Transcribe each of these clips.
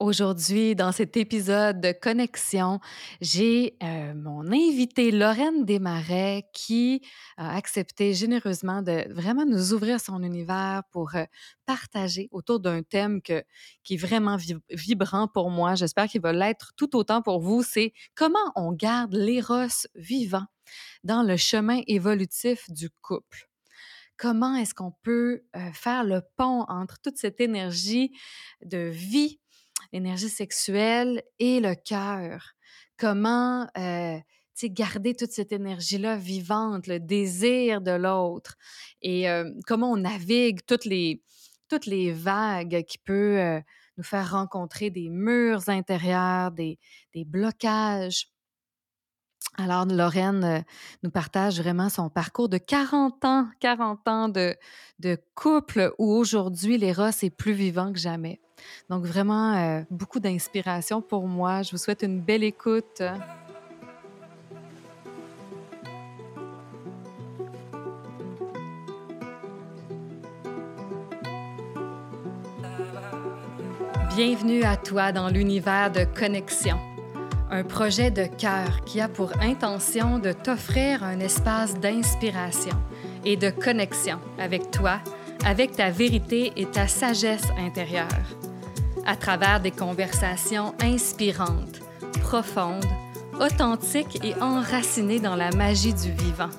Aujourd'hui, dans cet épisode de Connexion, j'ai euh, mon invitée Lorraine Desmarais qui a accepté généreusement de vraiment nous ouvrir son univers pour euh, partager autour d'un thème que, qui est vraiment vibrant pour moi. J'espère qu'il va l'être tout autant pour vous. C'est comment on garde l'éros vivant dans le chemin évolutif du couple comment est-ce qu'on peut euh, faire le pont entre toute cette énergie de vie l'énergie sexuelle et le cœur. Comment euh, garder toute cette énergie-là vivante, le désir de l'autre et euh, comment on navigue toutes les, toutes les vagues qui peuvent euh, nous faire rencontrer des murs intérieurs, des, blocages? Alors, Lorraine nous partage vraiment son parcours de 40 ans, 40 ans de, de couple où aujourd'hui l'éros est plus vivant que jamais. Donc, vraiment, euh, beaucoup d'inspiration pour moi. Je vous souhaite une belle écoute. Bienvenue à toi dans l'univers de connexion. Un projet de cœur qui a pour intention de t'offrir un espace d'inspiration et de connexion avec toi, avec ta vérité et ta sagesse intérieure à travers des conversations inspirantes, profondes, authentiques et enracinées dans la magie du vivant.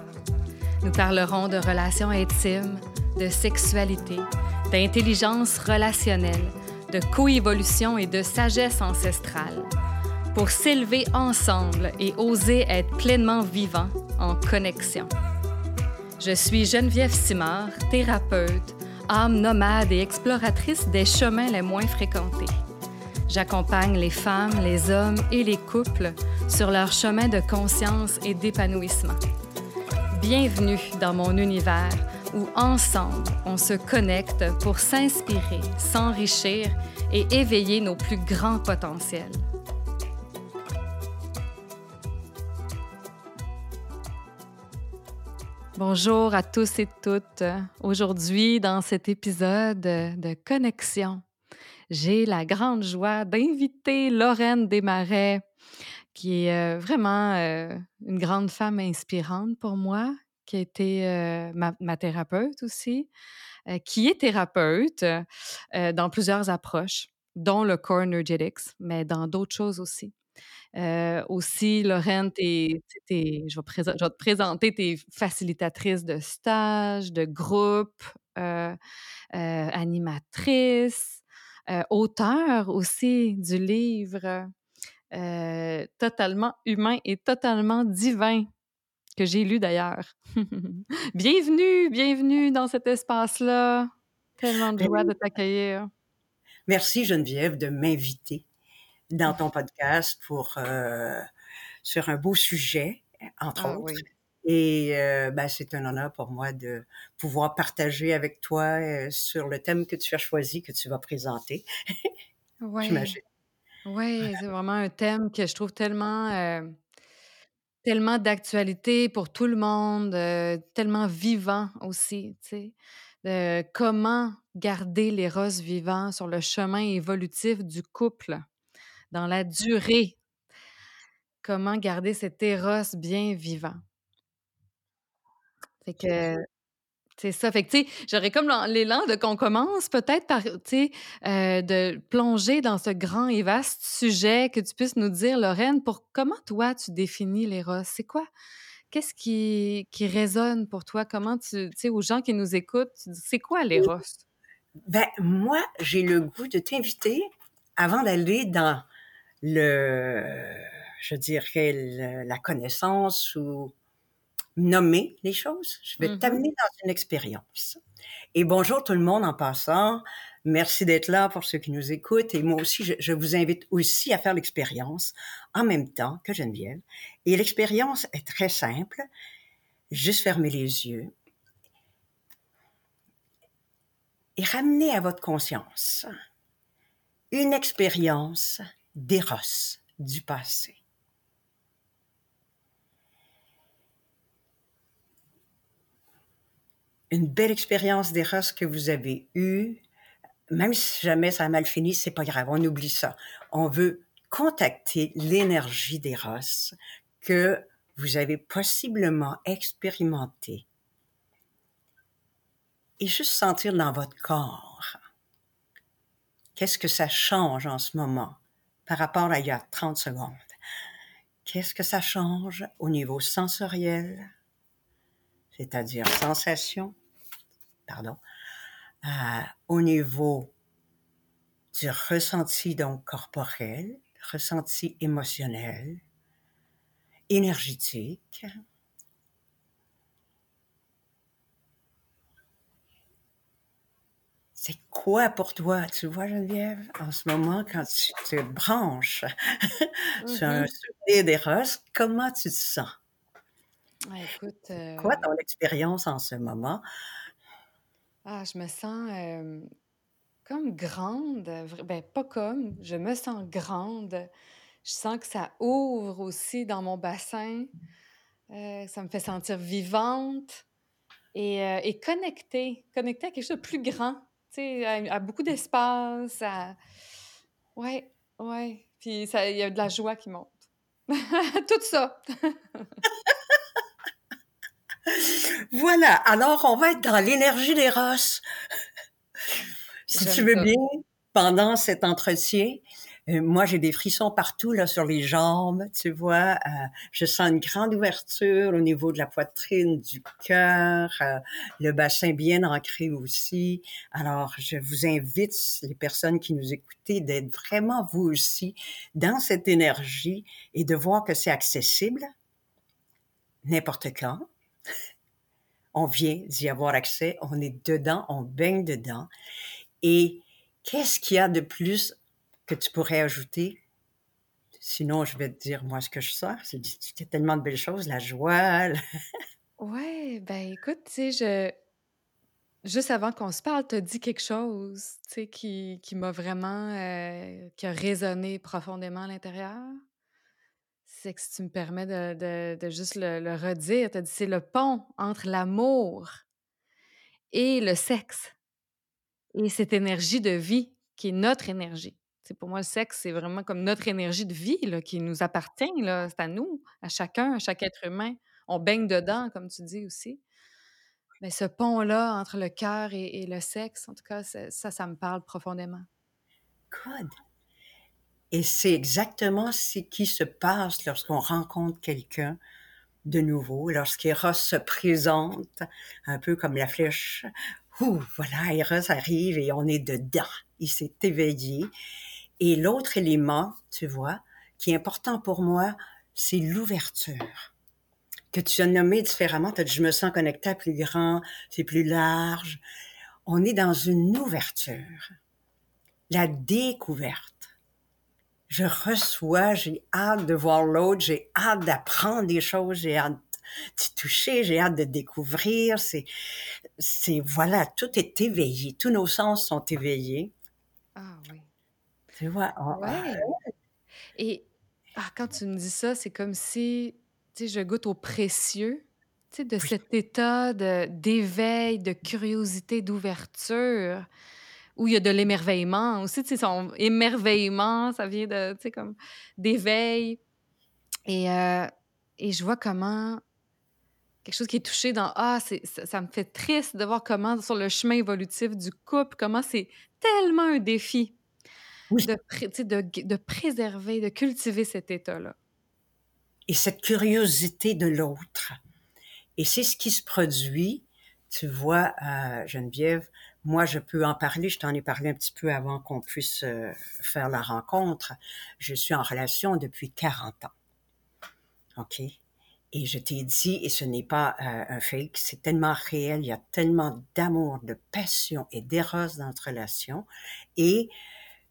Nous parlerons de relations intimes, de sexualité, d'intelligence relationnelle, de coévolution et de sagesse ancestrale pour s'élever ensemble et oser être pleinement vivant en connexion. Je suis Geneviève Simard, thérapeute, âme nomade et exploratrice des chemins les moins fréquentés. J'accompagne les femmes, les hommes et les couples sur leur chemin de conscience et d'épanouissement. Bienvenue dans mon univers où ensemble on se connecte pour s'inspirer, s'enrichir et éveiller nos plus grands potentiels. Bonjour à tous et toutes. Aujourd'hui, dans cet épisode de Connexion, j'ai la grande joie d'inviter Lorraine Desmarais, qui est euh, vraiment euh, une grande femme inspirante pour moi, qui a été euh, ma, thérapeute aussi, qui est thérapeute dans plusieurs approches, dont le core energetics, mais dans d'autres choses aussi. Euh, aussi, Lorraine, je, vais je, vais te présenter tes facilitatrices de stage, de groupe, euh, euh, animatrice, auteur aussi du livre Totalement humain et totalement divin que j'ai lu d'ailleurs. bienvenue, bienvenue dans cet espace-là. Tellement de ben joie de t'accueillir. Merci Geneviève de m'inviter dans ton podcast pour euh, sur un beau sujet, entre ah autres. Et euh, ben, c'est un honneur pour moi de pouvoir partager avec toi euh, sur le thème que tu as choisi, que tu vas présenter. Oui. Oui, c'est vraiment un thème que je trouve tellement, tellement d'actualité pour tout le monde, tellement vivant aussi, tu sais. comment garder les roses vivants sur le chemin évolutif du couple dans la durée. Comment garder cet éros bien vivant? Fait que c'est ça. Fait que, tu sais, j'aurais comme l'élan de qu'on commence peut-être par, tu sais, euh, de plonger dans ce grand et vaste sujet, que tu puisses nous dire, Lorraine, pour comment toi tu définis l'éros? C'est quoi? Qu'est-ce qui, qui résonne pour toi? Comment tu, tu sais, aux gens qui nous écoutent, c'est quoi l'éros? Ben, moi, j'ai le goût de t'inviter avant d'aller dans le, je dirais, la connaissance ou nommer les choses. Je vais mm-hmm. t'amener dans une expérience. Et bonjour tout le monde en passant. Merci d'être là pour ceux qui nous écoutent. Et moi aussi, je, je vous invite aussi à faire l'expérience en même temps que Geneviève. Et l'expérience est très simple. Juste fermer les yeux et ramener à votre conscience une expérience d'éros du passé. Une belle expérience d'éros que vous avez eue, même si jamais ça a mal fini, c'est pas grave, on oublie ça. On veut contacter l'énergie d'Eros que vous avez possiblement expérimenté et juste sentir dans votre corps qu'est-ce que ça change en ce moment? Par rapport à il y a 30 secondes. Qu'est-ce que ça change au niveau sensoriel, c'est-à-dire sensation, pardon, euh, au niveau du ressenti donc corporel, ressenti émotionnel, énergétique. C'est quoi pour toi, tu vois, Geneviève, en ce moment, quand tu te branches sur un Mmh souvenir des roses, comment tu te sens? Ouais, écoute, Quoi heu ton expérience en ce moment? Ah, je me sens, comme grande, ben, pas comme, je me sens grande. Je sens que ça ouvre aussi dans mon bassin, heu, ça me fait sentir vivante et heu et connectée, connectée à quelque chose de plus grand, sais, à à beaucoup d'espace, à ouais, ouais, puis ça il y a de la joie qui monte. Tout ça. Voilà, alors on va être dans l'énergie d'Eros. Si tu veux ça. bien, pendant cet entretien, moi j'ai des frissons partout là sur les jambes, tu vois? Heu, je sens une grande ouverture au niveau de la poitrine, du cœur, heu, le bassin bien ancré aussi. Alors je vous invite, les personnes qui nous écoutez, d'être vraiment vous aussi dans cette énergie et de voir que c'est accessible n'importe quand. On vient d'y avoir accès, on est dedans, on baigne dedans et qu'est-ce qu'il y a de plus que tu pourrais ajouter? Sinon, je vais te dire moi ce que je sens. C'est tellement de belles choses, la joie, la Ouais, ben, écoute, tu sais, je juste avant qu'on se parle, tu as dit quelque chose, tu sais, qui qui m'a vraiment, heu, qui a résonné profondément à l'intérieur. C'est que si tu me permets de de de juste le le redire, tu as dit: «C'est le pont entre l'amour et le sexe et cette énergie de vie qui est notre énergie». Pour moi, le sexe, c'est vraiment comme notre énergie de vie, là, qui nous appartient, c'est à nous, à chacun, à chaque être humain. On baigne dedans, comme tu dis aussi. Mais ce pont-là entre le cœur et le sexe, en tout cas, ça ça, me parle profondément. Good et c'est exactement ce qui se passe lorsqu'on rencontre quelqu'un de nouveau, lorsqu'Eros se présente, un peu comme la flèche. Ouh, voilà, Eros arrive et on est dedans. Il s'est éveillé. Et l'autre élément, tu vois, qui est important pour moi, c'est l'ouverture que tu as nommé différemment. As dit, je me sens connecté à plus grand, c'est plus large. On est dans une ouverture, la découverte. Je reçois, j'ai hâte de voir l'autre, j'ai hâte d'apprendre des choses, j'ai hâte de toucher, j'ai hâte de découvrir. C'est, c'est, voilà, tout est éveillé, tous nos sens sont éveillés. Ah oui. Tu vois, on- Ouais et ah, quand tu me dis ça, c'est comme si, tu sais, je goûte au précieux, tu sais, de oui, cet état d'éveil, de curiosité, d'ouverture, où il y a de l'émerveillement aussi, tu sais, son émerveillement, ça vient de, comme d'éveil. Et heu et je vois comment quelque chose qui est touché dans ah, ça ça me fait triste de voir comment sur le chemin évolutif du couple, comment c'est tellement un défi oui. de pré préserver, de cultiver cet état-là. Et cette curiosité de l'autre. Et c'est ce qui se produit, tu vois, euh, Geneviève, moi, je peux en parler, je t'en ai parlé un petit peu avant qu'on puisse euh, faire la rencontre. Je suis en relation depuis 40 ans. OK? Et je t'ai dit, et ce n'est pas euh, un fake, c'est tellement réel, il y a tellement d'amour, de passion et d'éros dans notre relation. Et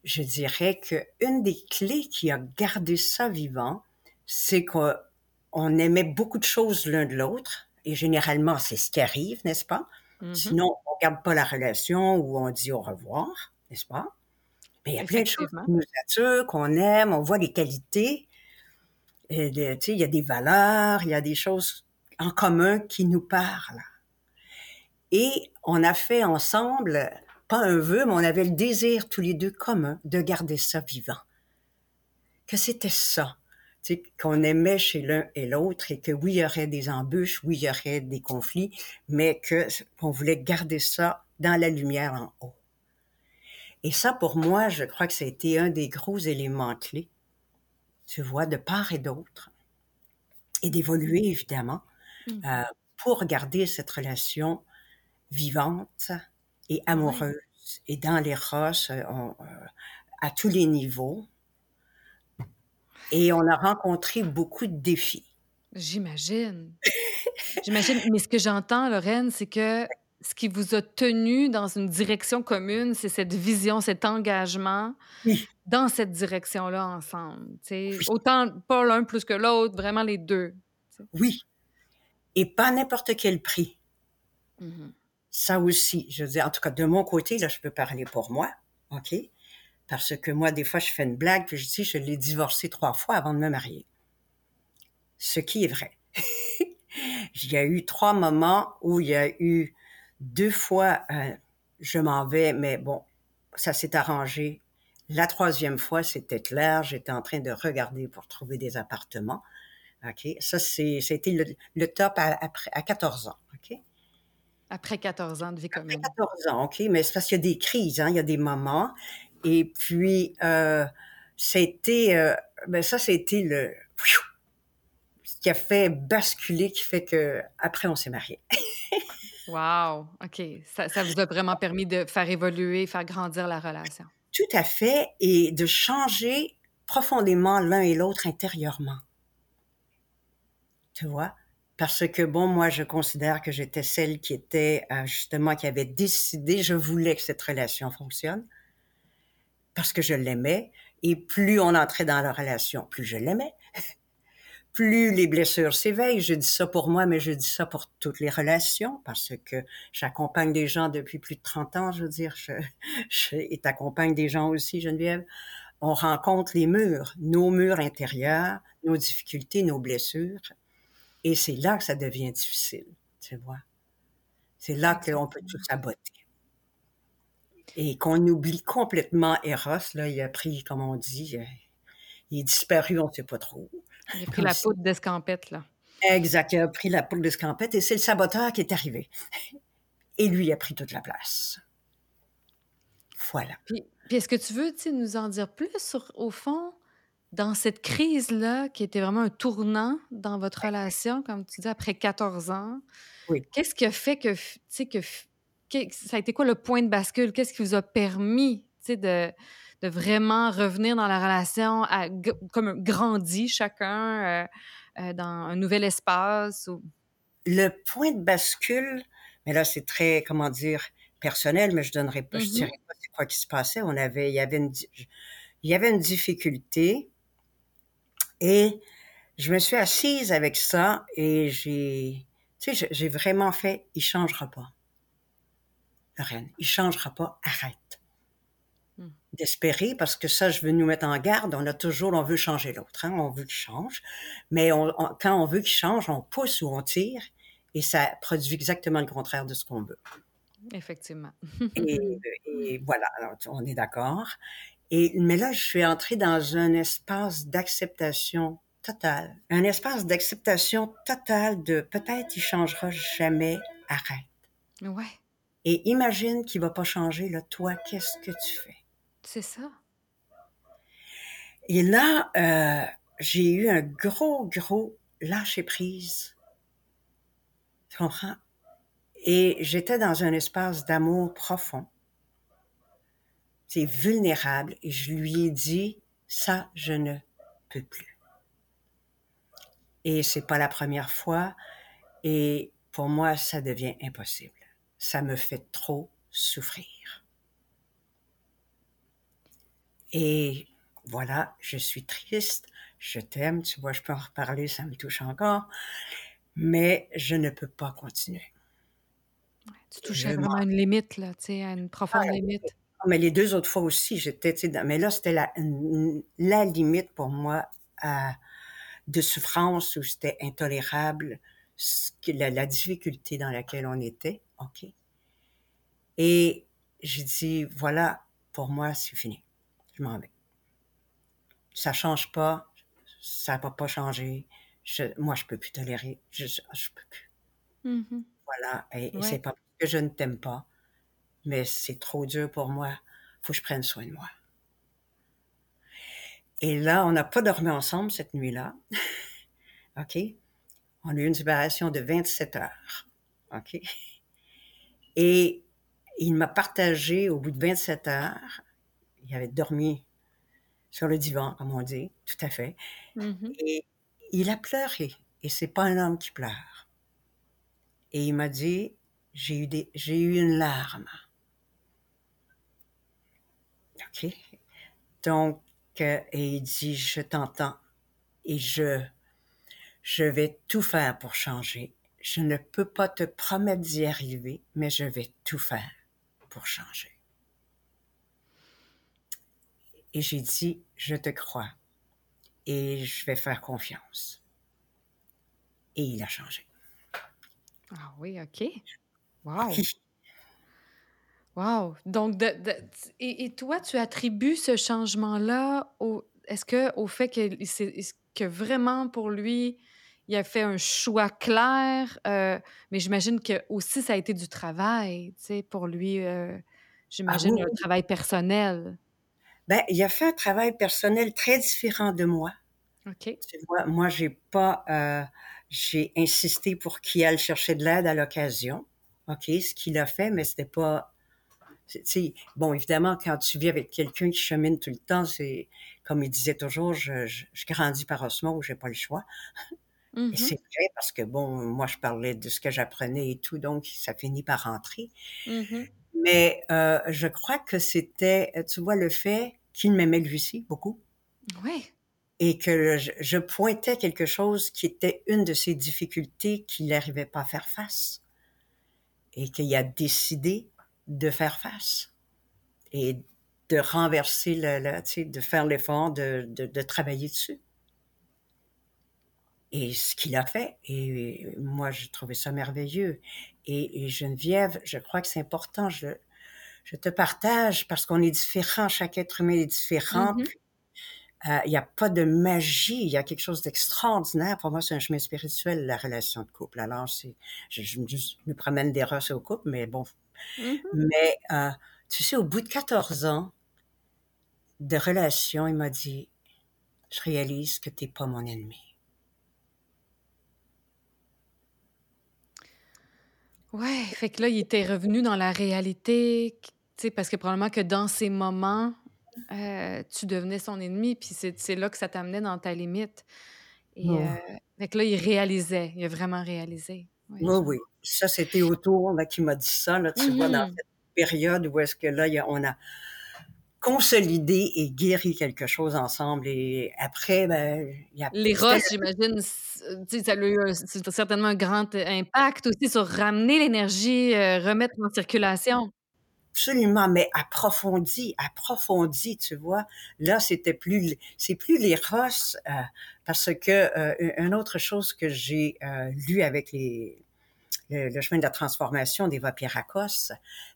je dirais que une des clés qui a gardé ça vivant, c'est qu'on aimait beaucoup de choses l'un de l'autre. Et généralement, c'est ce qui arrive, n'est-ce pas? Mmh Sinon, on garde pas la relation ou on dit au revoir, n'est-ce pas? Mais il y a plein de choses qui nous attirent, qu'on aime, on voit les qualités. Et il y a des valeurs, il y a des choses en commun qui nous parlent. Et on a fait ensemble pas un vœu, mais on avait le désir tous les deux commun de garder ça vivant. Que c'était ça, qu'on aimait chez l'un et l'autre et que oui, il y aurait des embûches, oui, il y aurait des conflits, mais que qu'on voulait garder ça dans la lumière en haut. Et ça, pour moi, je crois que ça a été un des gros éléments clés, tu vois, de part et d'autre, et d'évoluer, évidemment, mmh. euh, pour garder cette relation vivante et amoureuse et dans les roches euh, euh, à tous les niveaux. Et on a rencontré beaucoup de défis. J'imagine. J'imagine. Mais ce que j'entends, Lorraine, c'est que ce qui vous a tenu dans une direction commune, c'est cette vision, cet engagement dans cette direction-là ensemble. Autant pas l'un plus que l'autre, vraiment les deux. Oui. Et pas n'importe quel prix. Mmh Ça aussi, je veux dire, en tout cas, de mon côté, là, je peux parler pour moi, OK? Parce que moi, des fois, je fais une blague, puis je dis, je l'ai divorcé trois fois avant de me marier. Ce qui est vrai. il y a eu trois moments où il y a eu deux fois, euh, je m'en vais, mais bon, ça s'est arrangé. La troisième fois, c'était clair, j'étais en train de regarder pour trouver des appartements. OK? Ça, c'était le, top à, à 14 ans. OK? Après 14 ans de vie commune. Après 14 ans, OK? Mais c'est parce qu'il y a des crises, hein? il y a des moments. Et puis, euh, c'était, euh, ben ça, c'était le, ce qui a fait basculer, qui fait que après on s'est mariés. wow, OK. Ça, ça vous a vraiment permis de faire évoluer, faire grandir la relation. Tout à fait, et de changer profondément l'un et l'autre intérieurement. Tu vois? Parce que, bon, moi, je considère que j'étais celle qui était, euh, justement, qui avait décidé, je voulais que cette relation fonctionne. Parce que je l'aimais. Et plus on entrait dans la relation, plus je l'aimais. plus les blessures s'éveillent. Je dis ça pour moi, mais je dis ça pour toutes les relations, parce que j'accompagne des gens depuis plus de 30 ans, je veux dire, je, et t'accompagnes des gens aussi, Geneviève. On rencontre les murs, nos murs intérieurs, nos difficultés, nos blessures, et c'est là que ça devient difficile, tu vois. C'est là qu'on peut tout saboter. Et qu'on oublie complètement Eros, là, il a pris, comme on dit, euh, il est disparu, on ne sait pas trop. Il a pris la poudre d'escampette, là. Exact, il a pris la poudre d'escampette et c'est le saboteur qui est arrivé. Et lui a pris toute la place. Voilà. Puis, puis est-ce que tu veux nous en dire plus sur, au fond, dans cette crise-là, qui était vraiment un tournant dans votre relation, comme tu dis, après 14 ans, oui. qu'est-ce qui a fait que, tu sais, que, ça a été quoi le point de bascule? Qu'est-ce qui vous a permis, tu sais, de, de vraiment revenir dans la relation, à, comme grandi chacun euh, euh, dans un nouvel espace? Ou... Le point de bascule, mais là, c'est très, comment dire, personnel, mais je donnerai pas, je mm-hmm. dirais pas c'est quoi qui se passait. On avait, il y avait une, il y avait une difficulté et je me suis assise avec ça et j'ai, tu sais, j'ai vraiment fait, il changera pas. Lorraine, il changera pas, arrête. Hmm. D'espérer, parce que ça, je veux nous mettre en garde, on a toujours, on veut changer l'autre, hein, on veut qu'il change, mais on, quand on veut qu'il change, on pousse ou on tire, et ça produit exactement le contraire de ce qu'on veut. Effectivement. et, et, voilà, on est d'accord. Et, mais là, je suis entrée dans un espace d'acceptation totale. Un espace d'acceptation totale de peut-être il changera jamais, arrête. Ouais. Et imagine qu'il va pas changer, là, toi, qu'est-ce que tu fais? C'est ça. Et là, euh, j'ai eu un gros, gros lâcher-prise. Tu comprends? Et j'étais dans un espace d'amour profond c'est vulnérable et je lui ai dit ça je ne peux plus. Et c'est pas la première fois et pour moi ça devient impossible. Ça me fait trop souffrir. Et voilà, je suis triste, je t'aime, tu vois, je peux en reparler, ça me touche encore, mais je ne peux pas continuer. tu touchais vraiment à une limite, là, tu sais, à une profonde limite. Mais les deux autres fois aussi, j'étais, mais là, c'était la, la limite pour moi de souffrance où c'était intolérable, la, la difficulté dans laquelle on était, OK? Et j'ai dit, voilà, pour moi, c'est fini. Je m'en vais. Ça change pas, ça va pas changer. Je, moi, je peux plus tolérer. Je, je peux plus. Mhm. Voilà. Et, et Ouais. c'est pas parce que je ne t'aime pas, mais c'est trop dur pour moi. Faut que je prenne soin de moi. Et là, on n'a pas dormi ensemble cette nuit-là. OK? On a eu une séparation de 27 heures. OK? Et il m'a partagé au bout de 27 heures. Il avait dormi sur le divan, comme on dit, tout à fait. Mhm. Et il a pleuré. Et c'est pas un homme qui pleure. Et il m'a dit, j'ai eu des, j'ai eu une larme. OK? Donc, euh, et il dit, je t'entends et je, je vais tout faire pour changer. Je ne peux pas te promettre d'y arriver, mais je vais tout faire pour changer. Et j'ai dit, je te crois et je vais faire confiance. Et il a changé. Ah oui, OK. Wow. Wow. Donc, de, de- et, et toi, tu attribues ce changement-là au. Est-ce que au fait que, est-ce que vraiment pour lui, il a fait un choix clair, euh, mais j'imagine que aussi ça a été du travail, tu sais, pour lui, euh, Ah j'imagine oui, un travail personnel. Ben, il a fait un travail personnel très différent de moi. OK. Tu vois, moi, j'ai pas, euh, j'ai insisté pour qu'il aille chercher de l'aide à l'occasion. OK, ce qu'il a fait, mais c'était pas, sais, bon, évidemment, quand tu vis avec quelqu'un qui chemine tout le temps, c'est, comme il disait toujours, je, je, je grandis par osmose, j'ai pas le choix. Et Mhm. c'est vrai parce que bon, moi, je parlais de ce que j'apprenais et tout, donc ça finit par rentrer. Mhm. Mais euh, je crois que c'était, tu vois, le fait qu'il m'aimait lui aussi beaucoup Ouais. et que je, je pointais quelque chose qui était une de ses difficultés qu'il n'arrivait pas à faire face et qu'il a décidé de faire face et de renverser tu sais, de faire l'effort de, de, de travailler dessus. Et ce qu'il a fait, et moi, j'ai trouvé ça merveilleux. Et, et Geneviève, je crois que c'est important, je, je te partage parce qu'on est différents, chaque être humain est différent. Mhm. puis, euh, Il n'y a pas de magie, il y a quelque chose d'extraordinaire. Pour moi, c'est un chemin spirituel, la relation de couple. Alors, je, je, je me promène des rosses au couple, mais bon. Mhm. Mais, euh, tu sais, au bout de 14 ans de relation, il m'a dit, je réalise que tu n'es pas mon ennemi. Ouais, fait que là, il était revenu dans la réalité, tu sais, parce que probablement que dans ces moments, euh, tu devenais son ennemi, puis c'est là que ça t'amenait dans ta limite. Et euh, fait que là, il réalisait, il a vraiment réalisé. Oui, oui. Ça, c'était autour là, qui m'a dit ça. Là, tu vois, dans Mhm. cette période où est-ce que là, il y a- on a consolidé et guéri quelque chose ensemble. Et après, ben, il y a Les rosses, j'imagine, sais, ça a eu un- certainement un grand euh, impact aussi sur ramener l'énergie, euh, remettre en circulation. Absolument, mais approfondi, approfondi, tu vois. Là, c'était plus, c'est plus les rosses, euh, parce que euh, une autre chose que j'ai euh, lu avec les, le, le chemin de la transformation d'Eva Pierrakos,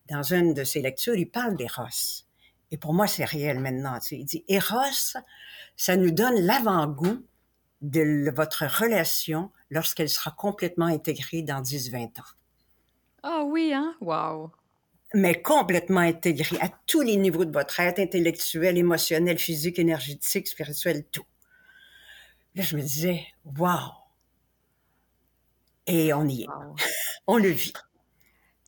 dans une de ses lectures, il parle des rosses. Et pour moi, c'est réel maintenant. Tu sais. Il dit, Eros, ça nous donne l'avant-goût de votre relation lorsqu'elle sera complètement intégrée dans 10-20 ans. Ah oui, hein? Wow! mais complètement intégré à tous les niveaux de votre être, intellectuel, émotionnel, physique, énergétique, spirituel, tout. Là, je me disais, wow! Et on y est. Wow. On le vit.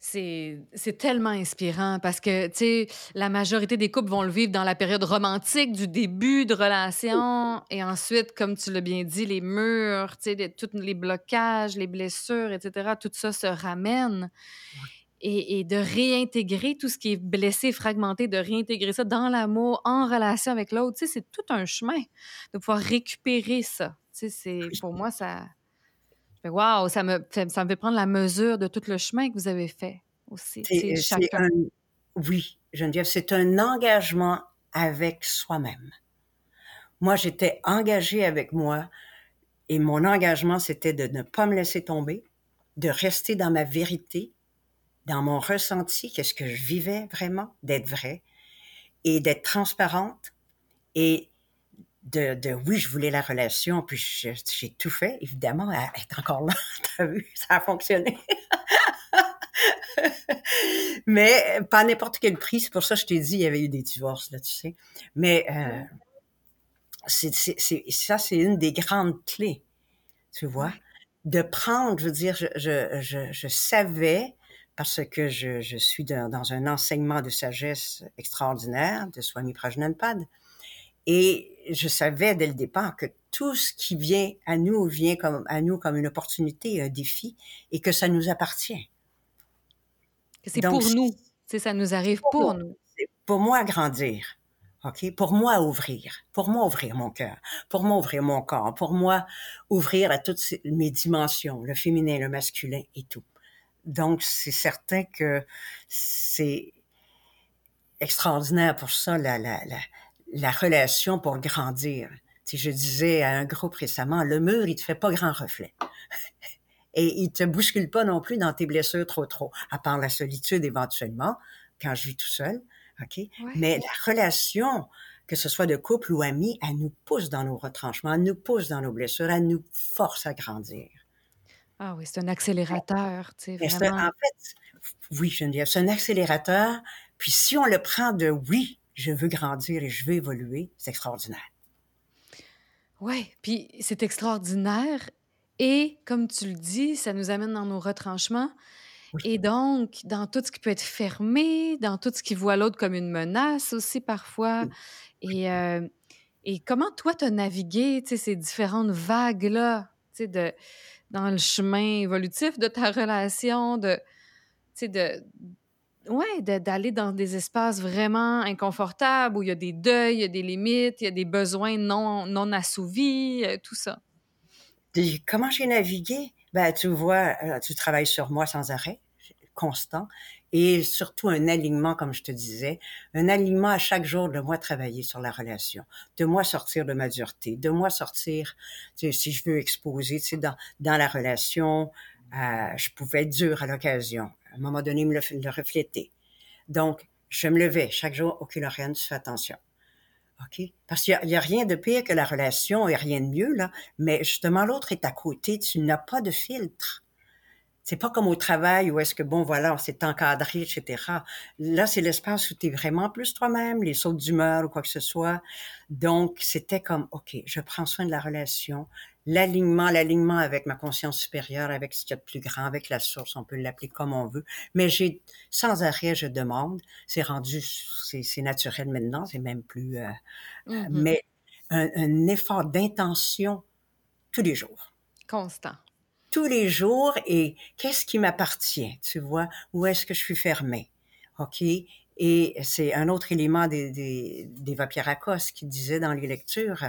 C'est tellement inspirant parce que, tu sais, la majorité des couples vont le vivre dans la période romantique du début de relation et ensuite, comme tu l'as bien dit, les murs, tu sais, tous les blocages, les blessures, etc., tout ça se ramène. Et, et de réintégrer tout ce qui est blessé, fragmenté, de réintégrer ça dans l'amour, en relation avec l'autre, tu sais, c'est tout un chemin de pouvoir récupérer ça. Tu sais, pour moi, ça... Waouh, ça me, fait- ça me fait prendre la mesure de tout le chemin que vous avez fait aussi. C'est, c'est chacun. un, oui, Geneviève, c'est un engagement avec soi-même. Moi, j'étais engagée avec moi et mon engagement, c'était de ne pas me laisser tomber, de rester dans ma vérité, dans mon ressenti, qu'est-ce que je vivais vraiment, d'être vrai et d'être transparente et de, de, oui, je voulais la relation, puis j'ai tout fait, évidemment, elle est encore là, t'as vu, ça a fonctionné. Mais pas n'importe quel prix, c'est pour ça que je t'ai dit, il y avait eu des divorces, là, tu sais. Mais euh, c'est, ça, c'est une des grandes clés, tu vois, de prendre, je veux dire, je, je, je, je savais, parce que je, je suis dans, dans, un enseignement de sagesse extraordinaire de Swami Prajnanpad, et je savais dès le départ que tout ce qui vient à nous vient comme, à nous comme une opportunité, un défi, et que ça nous appartient. C'est pour nous. C'est ça nous arrive pour, nous. Pour moi, grandir. OK? Pour moi, ouvrir. Pour moi, ouvrir mon cœur. Pour moi, ouvrir mon corps. Pour moi, ouvrir à toutes mes dimensions, le féminin, le masculin et tout. Donc, c'est certain que c'est extraordinaire pour ça, la, la, la, la relation pour grandir. Si je disais à un groupe récemment, le mur, il te fait pas grand reflet. Et il te bouscule pas non plus dans tes blessures trop trop, à part la solitude éventuellement, quand je vis tout seul. OK? Mais la relation, que ce soit de couple ou ami, elle nous pousse dans nos retranchements, elle nous pousse dans nos blessures, elle nous force à grandir. Ah oui, c'est un accélérateur, tu sais, vraiment. En fait, oui, Geneviève, c'est un accélérateur. Puis si on le prend de oui, je veux grandir et je veux évoluer, c'est extraordinaire. Oui, puis c'est extraordinaire. Et comme tu le dis, ça nous amène dans nos retranchements. Et donc, dans tout ce qui peut être fermé, dans tout ce qui voit l'autre comme une menace aussi parfois. Et, euh, et comment toi, tu as navigué ces différentes vagues-là de, dans le chemin évolutif de ta relation, de, de, ouais, d'aller dans des espaces vraiment inconfortables où il y a des deuils, il y a des limites, il y a des besoins non, non assouvis, euh, tout ça. comment j'ai navigué? Ben, tu vois, euh, tu travailles sur moi sans arrêt, constant, et surtout un alignement, comme je te disais, un alignement à chaque jour de moi travailler sur la relation, de moi sortir de ma dureté, de moi sortir, si je veux exposer, tu sais, dans, la relation, euh, je pouvais être dur à l'occasion. Un moment donné, me le, refléter. Donc, je me levais chaque jour. OK, Lorraine, tu fais attention. OK? Parce qu'il n'y a, a, rien de pire que la relation et rien de mieux, là. Mais justement, l'autre est à côté. Tu n'as pas de filtre. C'est pas comme au travail où est-ce que, bon, voilà, on s'est encadré, etc. Là, c'est l'espace où tu es vraiment plus toi-même, les sautes d'humeur ou quoi que ce soit. Donc, c'était comme, OK, je prends soin de la relation, l'alignement, l'alignement avec ma conscience supérieure, avec ce qu'il y a de plus grand, avec la source, on peut l'appeler comme on veut. Mais j'ai, sans arrêt, je demande. C'est rendu, c'est naturel maintenant, c'est même plus, euh, mm-hmm. mais un, un effort d'intention tous les jours. Constant tous les jours et qu'est-ce qui m'appartient, tu vois, où est-ce que je suis fermée, ok? Et c'est un autre élément des, des, d'Eva Pierrakos qui disait dans les lectures,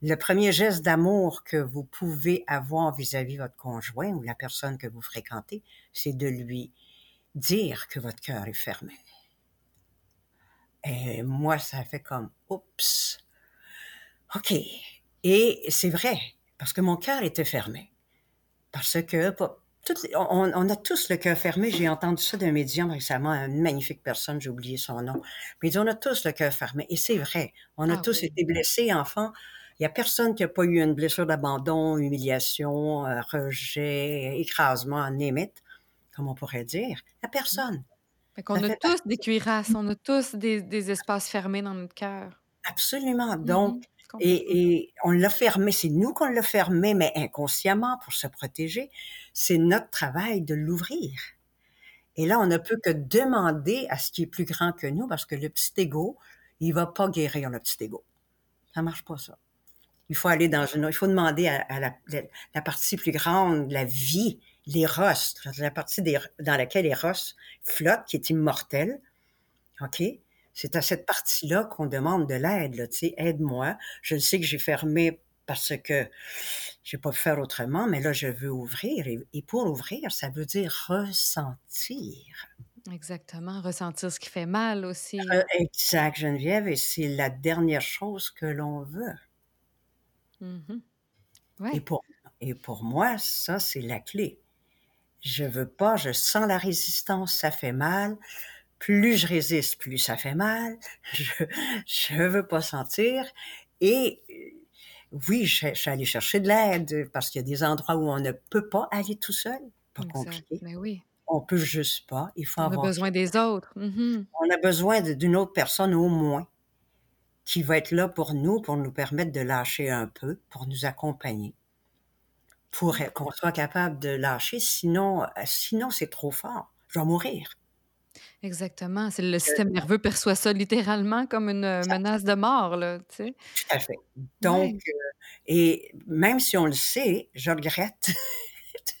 le premier geste d'amour que vous pouvez avoir vis-à-vis votre conjoint ou la personne que vous fréquentez, c'est de lui dire que votre cœur est fermé. Et moi, ça fait comme, oups, ok. Et c'est vrai, parce que mon cœur était fermé. Parce que on, a tous le cœur fermé. J'ai entendu ça d'un médium récemment, une magnifique personne, j'ai oublié son nom. Mais il dit, on a tous le cœur fermé. Et c'est vrai. On a ah tous été blessés, enfants. Il n'y a personne qui n'a pas eu une blessure d'abandon, humiliation, euh, rejet, écrasement, némite, comme on pourrait dire. Il n'y a personne. Fait qu'on a tous des cuirasses, on a tous des, espaces fermés dans notre cœur. Absolument. Donc, et, on l'a fermé, c'est nous qu'on l'a fermé, mais inconsciemment pour se protéger. C'est notre travail de l'ouvrir. Et là, on ne peut que demander à ce qui est plus grand que nous, parce que le petit ego, il va pas guérir le petit ego. Ça marche pas ça. Il faut aller dans une, il faut demander à, la, la, partie plus grande, la vie, l'éros, la partie dans laquelle l'éros flotte, qui est immortelle. OK? C'est à cette partie-là qu'on demande de l'aide, tu sais, aide-moi. Je sais que j'ai fermé parce que j'ai pas pu faire autrement, mais là, je veux ouvrir. Et, pour ouvrir, ça veut dire ressentir. Exactement, ressentir ce qui fait mal aussi. Euh, exact, Geneviève, et c'est la dernière chose que l'on veut. Mmh et, pour, et pour moi, ça, c'est la clé. je veux pas, je sens la résistance, ça fait mal. Plus je résiste, plus ça fait mal. Je, je veux pas sentir. Et oui, je, suis allée chercher de l'aide parce qu'il y a des endroits où on ne peut pas aller tout seul. Pas compliqué. Mais oui. On peut juste pas. Il faut on avoir. a besoin des autres. Mm-hmm. On a besoin d'une autre personne au moins qui va être là pour nous, pour nous permettre de lâcher un peu, pour nous accompagner, pour qu'on soit capable de lâcher. Sinon, euh, sinon c'est trop fort. Je vais mourir. Exactement. C'est le système nerveux perçoit ça littéralement comme une euh, menace de mort, là, tu sais. Tout à fait. Donc, euh, et même si on le sait, je regrette,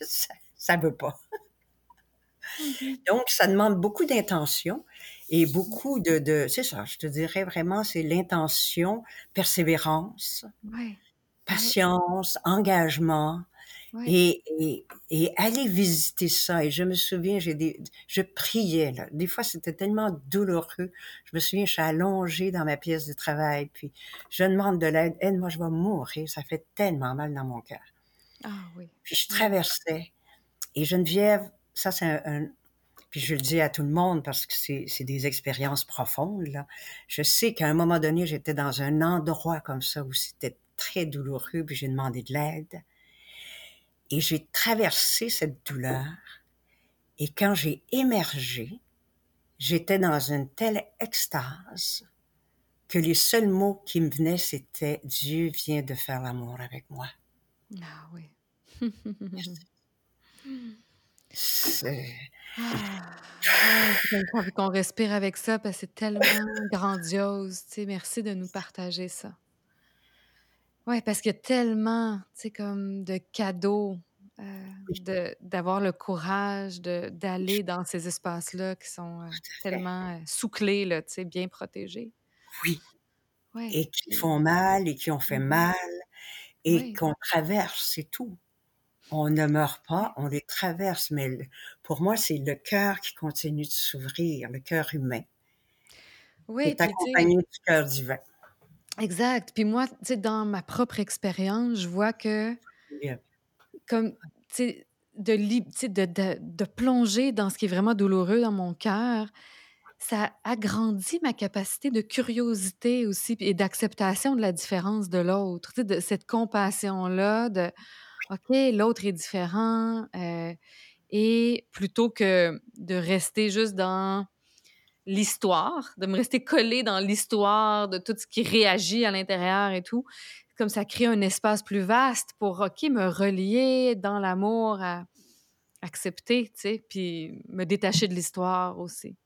ça ne veut pas. Mmh Donc, ça demande beaucoup d'intention et beaucoup de, de c'est ça, je te dirais vraiment, c'est l'intention, persévérance, patience, engagement, et, et, et, aller visiter ça. Et je me souviens, j'ai des, je priais, là. Des fois, c'était tellement douloureux. Je me souviens, je suis allongée dans ma pièce de travail, puis je demande de l'aide. Aide-moi, je vais mourir. Ça fait tellement mal dans mon cœur. Ah oui. Puis je traversais. Et Geneviève, ça, c'est un, puis je le dis à tout le monde parce que c'est des expériences profondes. Là. Je sais qu'à un moment donné, j'étais dans un endroit comme ça où c'était très douloureux, puis j'ai demandé de l'aide. Et j'ai traversé cette douleur. Et quand j'ai émergé, j'étais dans une telle extase que les seuls mots qui me venaient, c'était Dieu vient de faire l'amour avec moi. Ah oui. C'est... Ah, qu'on respire avec ça parce que c'est tellement grandiose. Tu sais, merci de nous partager ça. Oui, parce qu'il y a tellement, tu sais, comme de cadeaux, euh, d'avoir le courage d'aller dans ces espaces-là qui sont euh, tellement euh, sous-clés, tu sais, bien protégés. Oui. Et qui font mal et qui ont fait mmh mal et qu'on traverse, c'est tout. On ne meurt pas, on les traverse, mais pour moi, c'est le cœur qui continue de s'ouvrir, le cœur humain. Oui, est accompagné du cœur divin. Exact. Puis moi, tu sais, dans ma propre expérience, je vois que, comme, tu sais, de, de, de, de, plonger dans ce qui est vraiment douloureux dans mon cœur, ça agrandit ma capacité de curiosité aussi et d'acceptation de la différence de l'autre, tu sais, de cette compassion-là, de OK, l'autre est différent, euh, et plutôt que de rester juste dans l'histoire, de me rester collé dans l'histoire de tout ce qui réagit à l'intérieur et tout. Comme ça crée un espace plus vaste pour, OK, me relier dans l'amour, à accepter, tu sais, puis me détacher de l'histoire aussi.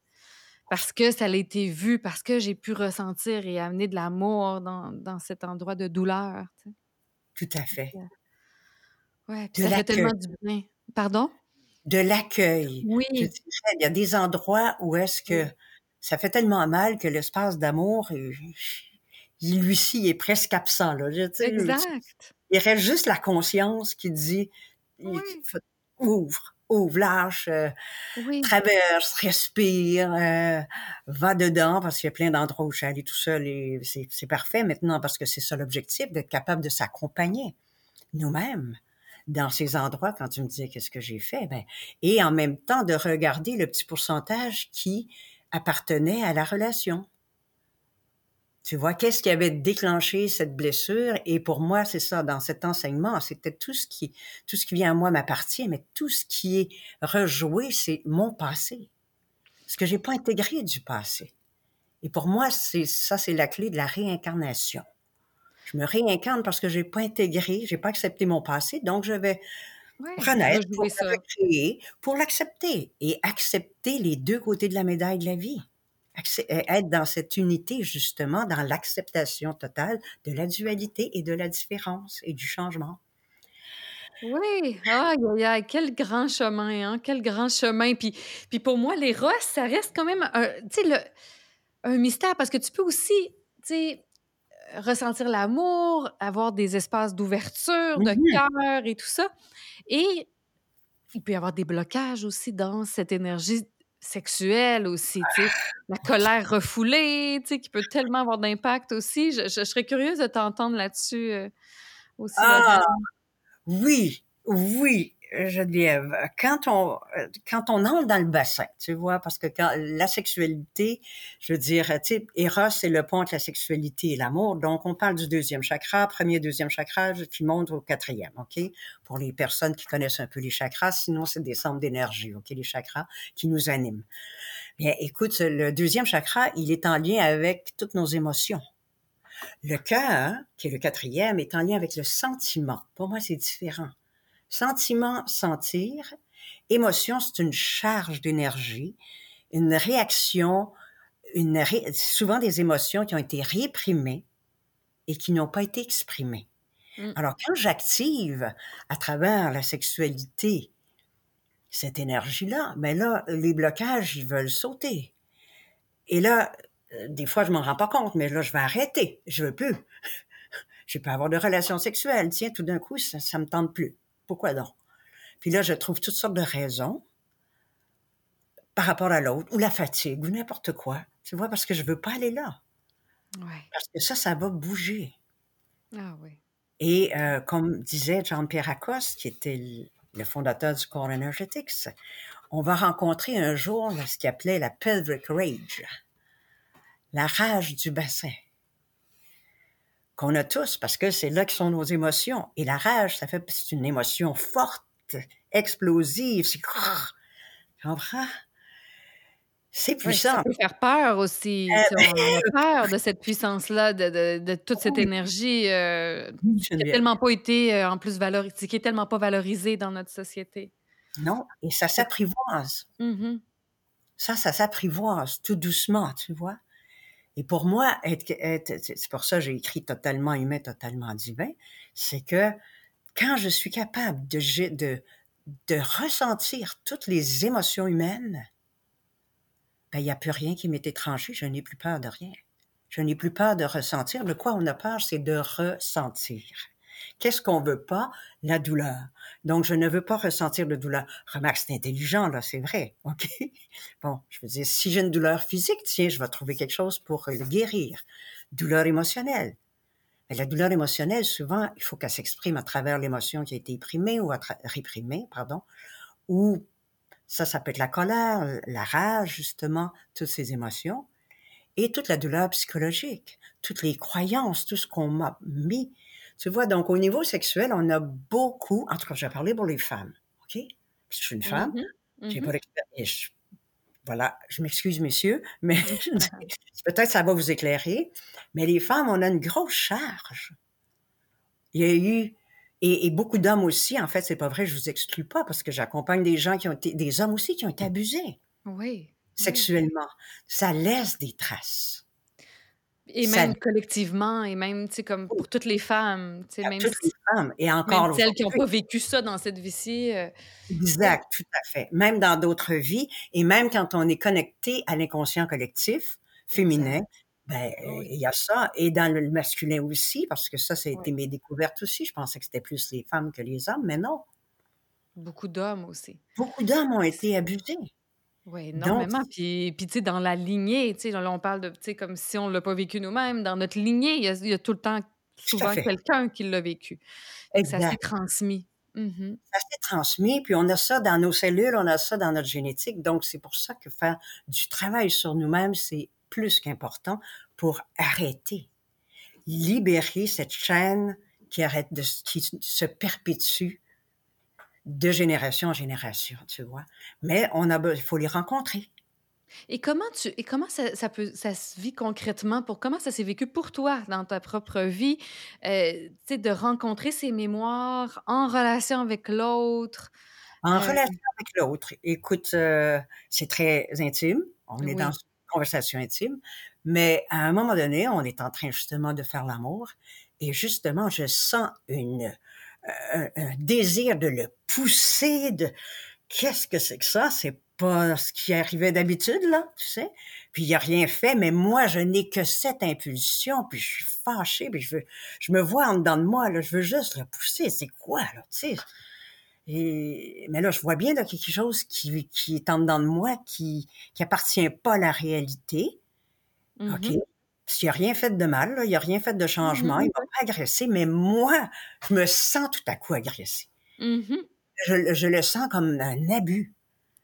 Parce que ça a été vu, parce que j'ai pu ressentir et amener de l'amour dans, dans, cet endroit de douleur. Tu sais. Tout à fait. Ouais, puis ça fait tellement du bien. Pardon? De l'accueil. Oui. il y a des endroits où est-ce que ça fait tellement mal que l'espace d'amour, il, lui ci est presque absent. Là. exact. Il reste juste la conscience qui dit ouvre, ouvre, lâche, euh, traverse, respire, euh, va dedans, parce qu'il y a plein d'endroits où je suis allée tout seul et c'est parfait maintenant parce que c'est ça l'objectif, d'être capable de s'accompagner nous-mêmes dans ces endroits quand tu me disais qu'est-ce que j'ai fait, ben, et en même temps de regarder le petit pourcentage qui appartenait à la relation. Tu vois, qu'est-ce qui avait déclenché cette blessure? Et pour moi, c'est ça, dans cet enseignement, c'était tout ce qui, tout ce qui vient à moi m'appartient, mais tout ce qui est rejoué, c'est mon passé. Ce que j'ai pas intégré du passé. Et pour moi, c'est ça, c'est la clé de la réincarnation je me réincarne parce que j'ai pas intégré, j'ai pas accepté mon passé, donc je vais renaître pour recréer, pour l'accepter et accepter les deux côtés de la médaille de la vie. Euh, être dans cette unité, justement, dans l'acceptation totale de la dualité et de la différence et du changement. Oui, ah, quel grand chemin, hein, quel grand chemin. Puis, puis pour moi, les rosses, ça reste quand même un, un mystère parce que tu peux aussi, tu sais, ressentir l'amour, avoir des espaces d'ouverture, de cœur et tout ça. Et il peut y avoir des blocages aussi dans cette énergie sexuelle aussi, tu sais, la colère refoulée, tu sais, qui peut tellement avoir d'impact aussi. Je, serais curieuse de t'entendre là-dessus euh, aussi. Ah, oui, oui. Geneviève, quand on, quand on entre dans le bassin, tu vois, parce que quand la sexualité, je veux dire, tu sais, Eros, c'est le pont entre la sexualité et l'amour. Donc, on parle du deuxième chakra, premier, deuxième chakra, qui monte au quatrième, OK? Pour les personnes qui connaissent un peu les chakras, sinon, c'est des centres d'énergie, OK? Les chakras qui nous animent. Bien, écoute, le deuxième chakra, il est en lien avec toutes nos émotions. Le cœur, qui est le quatrième, est en lien avec le sentiment. Pour moi, c'est différent. Sentiment, sentir. Émotion, c'est une charge d'énergie, une réaction, une souvent des émotions qui ont été réprimées et qui n'ont pas été exprimées. Mm. Alors, quand j'active à travers la sexualité cette énergie-là, mais ben là, les blocages, ils veulent sauter. Et là, euh, des fois, je m'en rends pas compte, mais là, je vais arrêter. Je veux plus. je peux avoir de relations sexuelles. Tiens, tout d'un coup, ça, ça me tente plus. Pourquoi donc? Puis là, je trouve toutes sortes de raisons par rapport à l'autre, ou la fatigue, ou n'importe quoi. Tu vois, parce que je veux pas aller là. Parce que ça, ça va bouger. Ah oui. Et euh, comme disait Jean-Pierre Acoste, qui était le fondateur du corps Energetics, on va rencontrer un jour ce qu'il appelait la pelvic rage, la rage du bassin qu'on a tous, parce que c'est là que sont nos émotions. Et la rage, ça fait, c'est une émotion forte, explosive, c'est, tu comprends? C'est puissant. ça peut faire peur aussi. Euh, on a peur de cette puissance-là, de, de, toute cette énergie euh, qui n'a tellement pas été, euh, en plus, valorisée, qui est tellement pas valorisée dans notre société. Non, et ça s'apprivoise. Mm-hmm. Ça, ça s'apprivoise tout doucement, tu vois? Et pour moi, c'est pour ça que j'ai écrit totalement humain, totalement divin, c'est que quand je suis capable de, de, ressentir toutes les émotions humaines, ben, il n'y a plus rien qui m'est étranger, je n'ai plus peur de rien. Je n'ai plus peur de ressentir. De quoi on a peur, c'est de ressentir. Qu'est-ce qu'on veut pas? La douleur. Donc, je ne veux pas ressentir de douleur. Remarque, c'est intelligent, là, c'est vrai. OK? Bon, je veux dire, si j'ai une douleur physique, tiens, je vais trouver quelque chose pour le guérir. Douleur émotionnelle. Mais la douleur émotionnelle, souvent, il faut qu'elle s'exprime à travers l'émotion qui a été réprimée ou réprimée, pardon, ou ça, ça peut être la colère, la rage, justement, toutes ces émotions, et toute la douleur psychologique, toutes les croyances, tout ce qu'on m'a mis tu vois, donc au niveau sexuel, on a beaucoup, en tout cas, je vais parler pour les femmes, OK? Parce que je suis une femme, mm-hmm. j'ai pas mm-hmm. d'expérience. Voilà, je m'excuse, messieurs, mais peut-être ça va vous éclairer. Mais les femmes, on a une grosse charge. Il y a eu, et, beaucoup d'hommes aussi, en fait, c'est pas vrai, je vous exclue pas, parce que j'accompagne des gens qui ont été, des hommes aussi qui ont été abusés. Oui. Sexuellement. Ça laisse des traces. Et même collectivement, et même, tu sais, comme pour toutes les femmes. Tu sais, même toutes les femmes. Et encore. celles qui n'ont pas vécu ça dans cette vie-ci. Euh, exact, tout à fait. Même dans d'autres vies, et même quand on est connecté à l'inconscient collectif féminin, ben, il y a ça. Et dans le masculin aussi, parce que ça, ça a été mes découvertes aussi. Je pensais que c'était plus les femmes que les hommes, mais non. Beaucoup d'hommes aussi. Beaucoup d'hommes ont été abusés. Oui, énormément. Puis, puis tu sais, dans la lignée, tu sais, là, on parle de, tu sais, comme si on ne l'a pas vécu nous-mêmes. Dans notre lignée, il y a, il y a tout le temps, souvent, quelqu'un qui l'a vécu. Exact. Ça s'est transmis. Mmh ça s'est transmis, puis on a ça dans nos cellules, on a ça dans notre génétique. Donc, c'est pour ça que faire du travail sur nous-mêmes, c'est plus qu'important pour arrêter, libérer cette chaîne qui arrête de, qui se perpétue de génération en génération, tu vois. Mais on a, il faut les rencontrer. Et comment tu et comment ça, ça, peut ça se vit concrètement pour comment ça s'est vécu pour toi dans ta propre vie euh, de rencontrer ces mémoires en relation avec l'autre en euh, relation avec l'autre. Écoute euh, c'est très intime. On est dans une conversation intime. Mais à un moment donné on est en train justement de faire l'amour. Et justement je sens une un, désir de le pousser, de qu'est-ce que c'est que ça? C'est pas ce qui arrivait d'habitude, là, tu sais? Puis il a rien fait, mais moi, je n'ai que cette impulsion, puis je suis fâchée, puis je veux, je me vois en dedans de moi, là, je veux juste le pousser. C'est quoi, là, tu sais? Et, mais là, je vois bien là, quelque chose qui, qui est en dedans de moi, qui, qui appartient pas à la réalité. OK? Mm-hmm. S'il n'a rien fait de mal, là, il n'a rien fait de changement, il ne m'a pas agressé, mais moi, je me sens tout à coup agressée. Mmh je, je le sens comme un abus.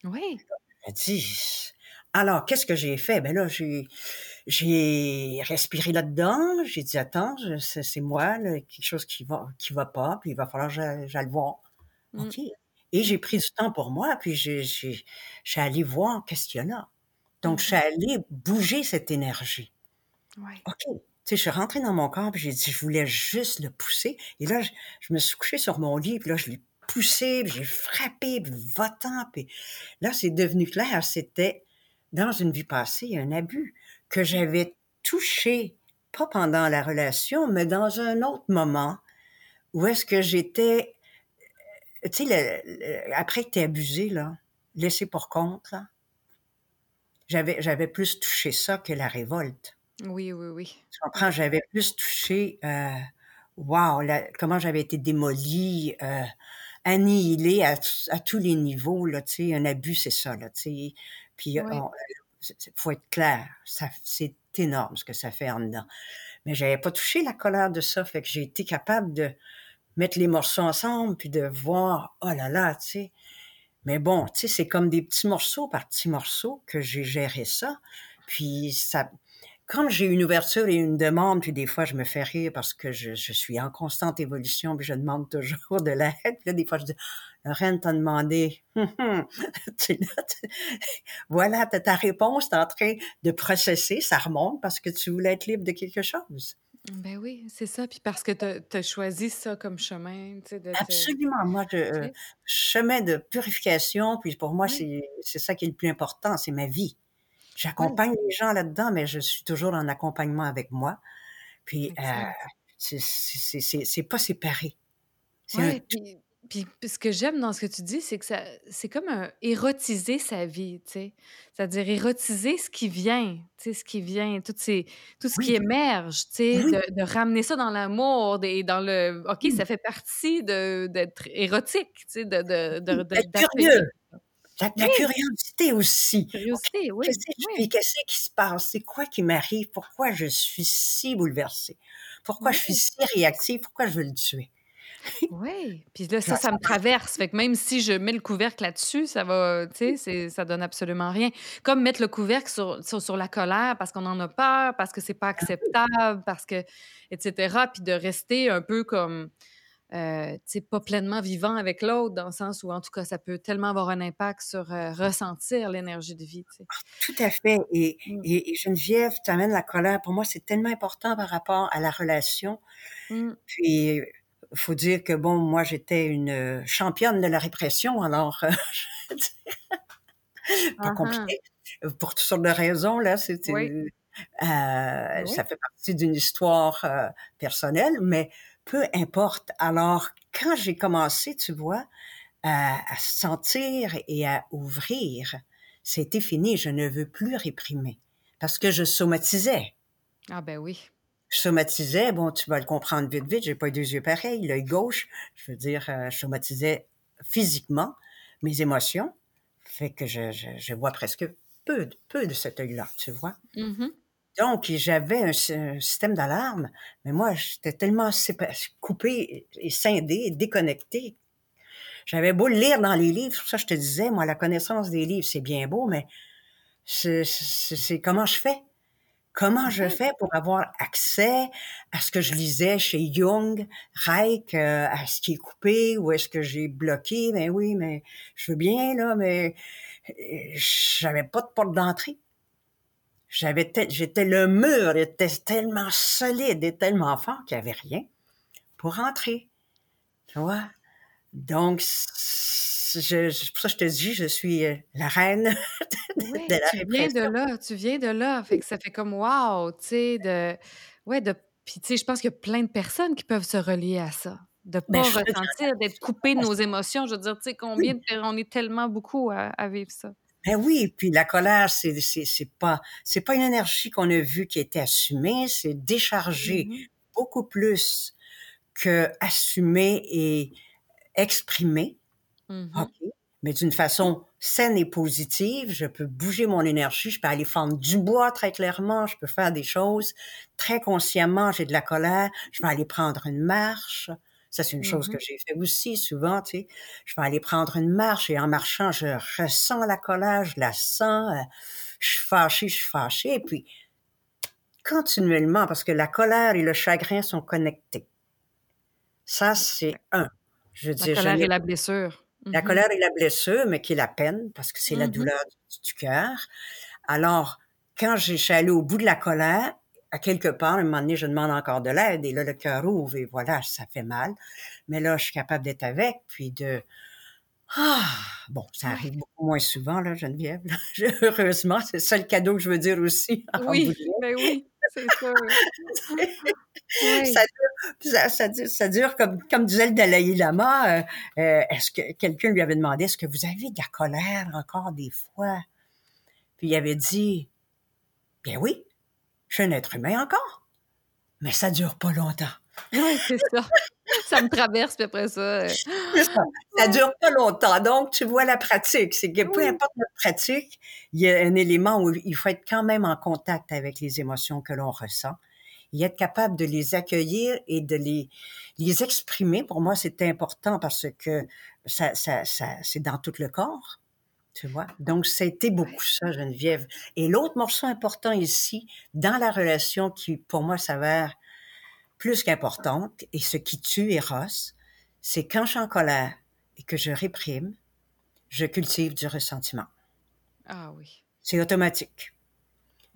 Oui. Je dis, alors, qu'est-ce que j'ai fait? Ben là, j'ai, j'ai respiré là-dedans. J'ai dit, attends, c'est, moi, là, quelque chose qui va, qui va pas, puis il va falloir que j'aille, j'aille le voir. Mm. OK. Et j'ai pris du temps pour moi, puis j'ai, j'ai, je suis allée voir qu'est-ce qu'il y a là. Donc, je suis allée bouger cette énergie. OK. Tu sais, je suis rentrée dans mon corps, puis j'ai dit, je voulais juste le pousser. Et là, je, me suis couchée sur mon lit, puis là, je l'ai poussé, puis j'ai frappé, puis votant, puis là, c'est devenu clair. C'était, dans une vie passée, un abus que j'avais touché, pas pendant la relation, mais dans un autre moment, où est-ce que j'étais, tu sais, après que t'es abusé, là, laissé pour compte, j'avais, j'avais plus touché ça que la révolte. Oui, oui, oui. Tu comprends? J'avais plus touché, euh, wow, la- comment j'avais été démolie, euh, annihilée à, tous les niveaux, là, tu sais, un abus, c'est ça, là, tu sais. Puis, on- c'est- c'est- faut être clair, c'est énorme ce que ça fait en dedans. Mais j'avais pas touché la colère de ça, fait que j'ai été capable de mettre les morceaux ensemble, puis de voir, oh là là, tu sais. Mais bon, tu sais, c'est comme des petits morceaux par petits morceaux que j'ai géré ça. Puis ça, comme j'ai une ouverture et une demande, puis des fois je me fais rire parce que je, je suis en constante évolution, puis je demande toujours de l'aide. Puis là, des fois, je dis, Lorraine t'a demandé, Hum, hum. Tu sais, là, tu- voilà, ta réponse, t'es en train de processer, ça remonte parce que tu voulais être libre de quelque chose. Ben oui, c'est ça. Puis parce que tu as choisi ça comme chemin, tu sais, de te... Absolument. Moi, je, euh, chemin de purification, puis pour moi, Oui. c'est ça qui est le plus important, c'est ma vie. J'accompagne les gens là-dedans, mais je suis toujours en accompagnement avec moi. Puis, euh, c'est- pas séparé. Un Ouais, puis, puis puis ce que j'aime dans ce que tu dis, c'est que ça, c'est comme un érotiser sa vie, tu sais. C'est-à-dire érotiser ce qui vient, tu sais, ce qui vient, tout, ces, tout ce qui Oui, émerge, tu sais, oui, de, de ramener ça dans l'amour et dans le... OK, oui. ça fait partie d'être érotique, tu sais, de, de, curieux. La, curiosité aussi. Oui, qu'est-ce oui, qui se passe? C'est quoi qui m'arrive? Pourquoi je suis si bouleversée? Pourquoi je suis si réactive? Pourquoi je veux le tuer? Oui, puis là, ça, Ça, me traverse. Fait que même si je mets le couvercle là-dessus, ça va, tu sais, ça donne absolument rien. Comme mettre le couvercle sur, sur, sur la colère parce qu'on en a peur, parce que c'est pas acceptable, parce que, etc. Puis de rester un peu comme, euh, pas pleinement vivant avec l'autre, dans le sens où, en tout cas, ça peut tellement avoir un impact sur euh, ressentir l'énergie de vie, sais. Tout à fait. Et, Mm. et, et Geneviève, tu amènes la colère. Pour moi, c'est tellement important par rapport à la relation. Mm. Puis, il faut dire que, bon, moi, j'étais une euh, championne de la répression. Alors, euh, pas Ah ah. compliqué. Pour toutes sortes de raisons, là, c'était... Oui, Euh, oui. ça fait partie d'une histoire personnelle, mais peu importe. Alors, quand j'ai commencé, tu vois, à, à sentir et à ouvrir, c'était fini. Je ne veux plus réprimer parce que je somatisais. Ah ben oui. Je somatisais, bon, tu vas le comprendre vite, vite, j'ai pas deux yeux pareils. L'œil gauche, je veux dire, euh, je somatisais physiquement mes émotions, fait que je, je, je vois presque peu, de- peu de cet œil-là, tu vois. Mhm. Donc, j'avais un, sy- un système d'alarme, mais moi, j'étais tellement sépa- coupé et scindé et déconnecté. J'avais beau le lire dans les livres, pour ça je te disais, moi, la connaissance des livres, c'est bien beau, mais c'est comment je fais? Comment je fais pour avoir accès à ce que je lisais chez Jung, Reich, euh, à ce qui est coupé, ou est-ce que j'ai bloqué? Ben oui, mais je veux bien, là, mais euh, j'avais pas de porte d'entrée. J'avais j'étais le mur était tellement solide et tellement fort qu'il n'y avait rien pour rentrer. Tu vois? Donc, je, je- pour ça que je te dis, je suis euh, la reine de, de Oui, la tu viens de là, tu viens de là. Fait que ça fait comme wow, tu sais, de. Ouais, de. Puis, tu sais, je pense qu'il y a plein de personnes qui peuvent se relier à ça. De Ben, pas ressentir, d'être coupé de nos émotions. Je veux dire, tu sais, combien de. On est tellement beaucoup à, à vivre ça. Ben oui, puis la colère, c'est c'est c'est pas c'est pas une énergie qu'on a vue qui était assumée, c'est décharger Mhm. beaucoup plus que assumer et exprimer. Mhm. OK. Mais d'une façon saine et positive, je peux bouger mon énergie, je peux aller fendre du bois très clairement, je peux faire des choses très consciemment, j'ai de la colère, je vais aller prendre une marche, Ça, c'est une chose que j'ai fait aussi souvent, tu sais. Je vais aller prendre une marche et en marchant, je ressens la colère, je la sens, euh, je suis fâchée, je suis fâchée, et puis continuellement, parce que la colère et le chagrin sont connectés. Ça, c'est un. Je veux la colère et la blessure. La mm-hmm. colère et la blessure, mais qui est la peine, parce que c'est la douleur du, cœur. Alors, quand je suis allée au bout de la colère, à quelque part, à un moment donné, je demande encore de l'aide, et là, le cœur ouvre, et voilà, ça fait mal. Mais là, je suis capable d'être avec, puis de... Ah, bon, ça arrive beaucoup moins souvent, là, Geneviève. Heureusement, c'est ça le cadeau que je veux dire aussi. Oui, mais ben oui, c'est ça. Ça, dure, ça, dure, comme, comme disait le Dalai Lama, euh, euh, est-ce que quelqu'un lui avait demandé, est-ce que vous avez de la colère encore des fois? Puis il avait dit, bien oui, je suis un être humain encore, mais ça dure pas longtemps. Oui, c'est ça. ça me traverse, puis après ça. Euh, ça. ça dure pas longtemps. Donc, tu vois la pratique. C'est que peu importe notre pratique, il y a un élément où il faut être quand même en contact avec les émotions que l'on ressent et être capable de les accueillir et de les, les exprimer, pour moi, c'est important parce que ça, ça, ça c'est dans tout le corps. Tu vois? Donc, c'était beaucoup ça, Geneviève. Et l'autre morceau important ici, dans la relation qui, pour moi, s'avère plus qu'importante, et ce qui tue Eros, c'est quand je suis en colère et que je réprime, je cultive du ressentiment. Ah oui. C'est automatique.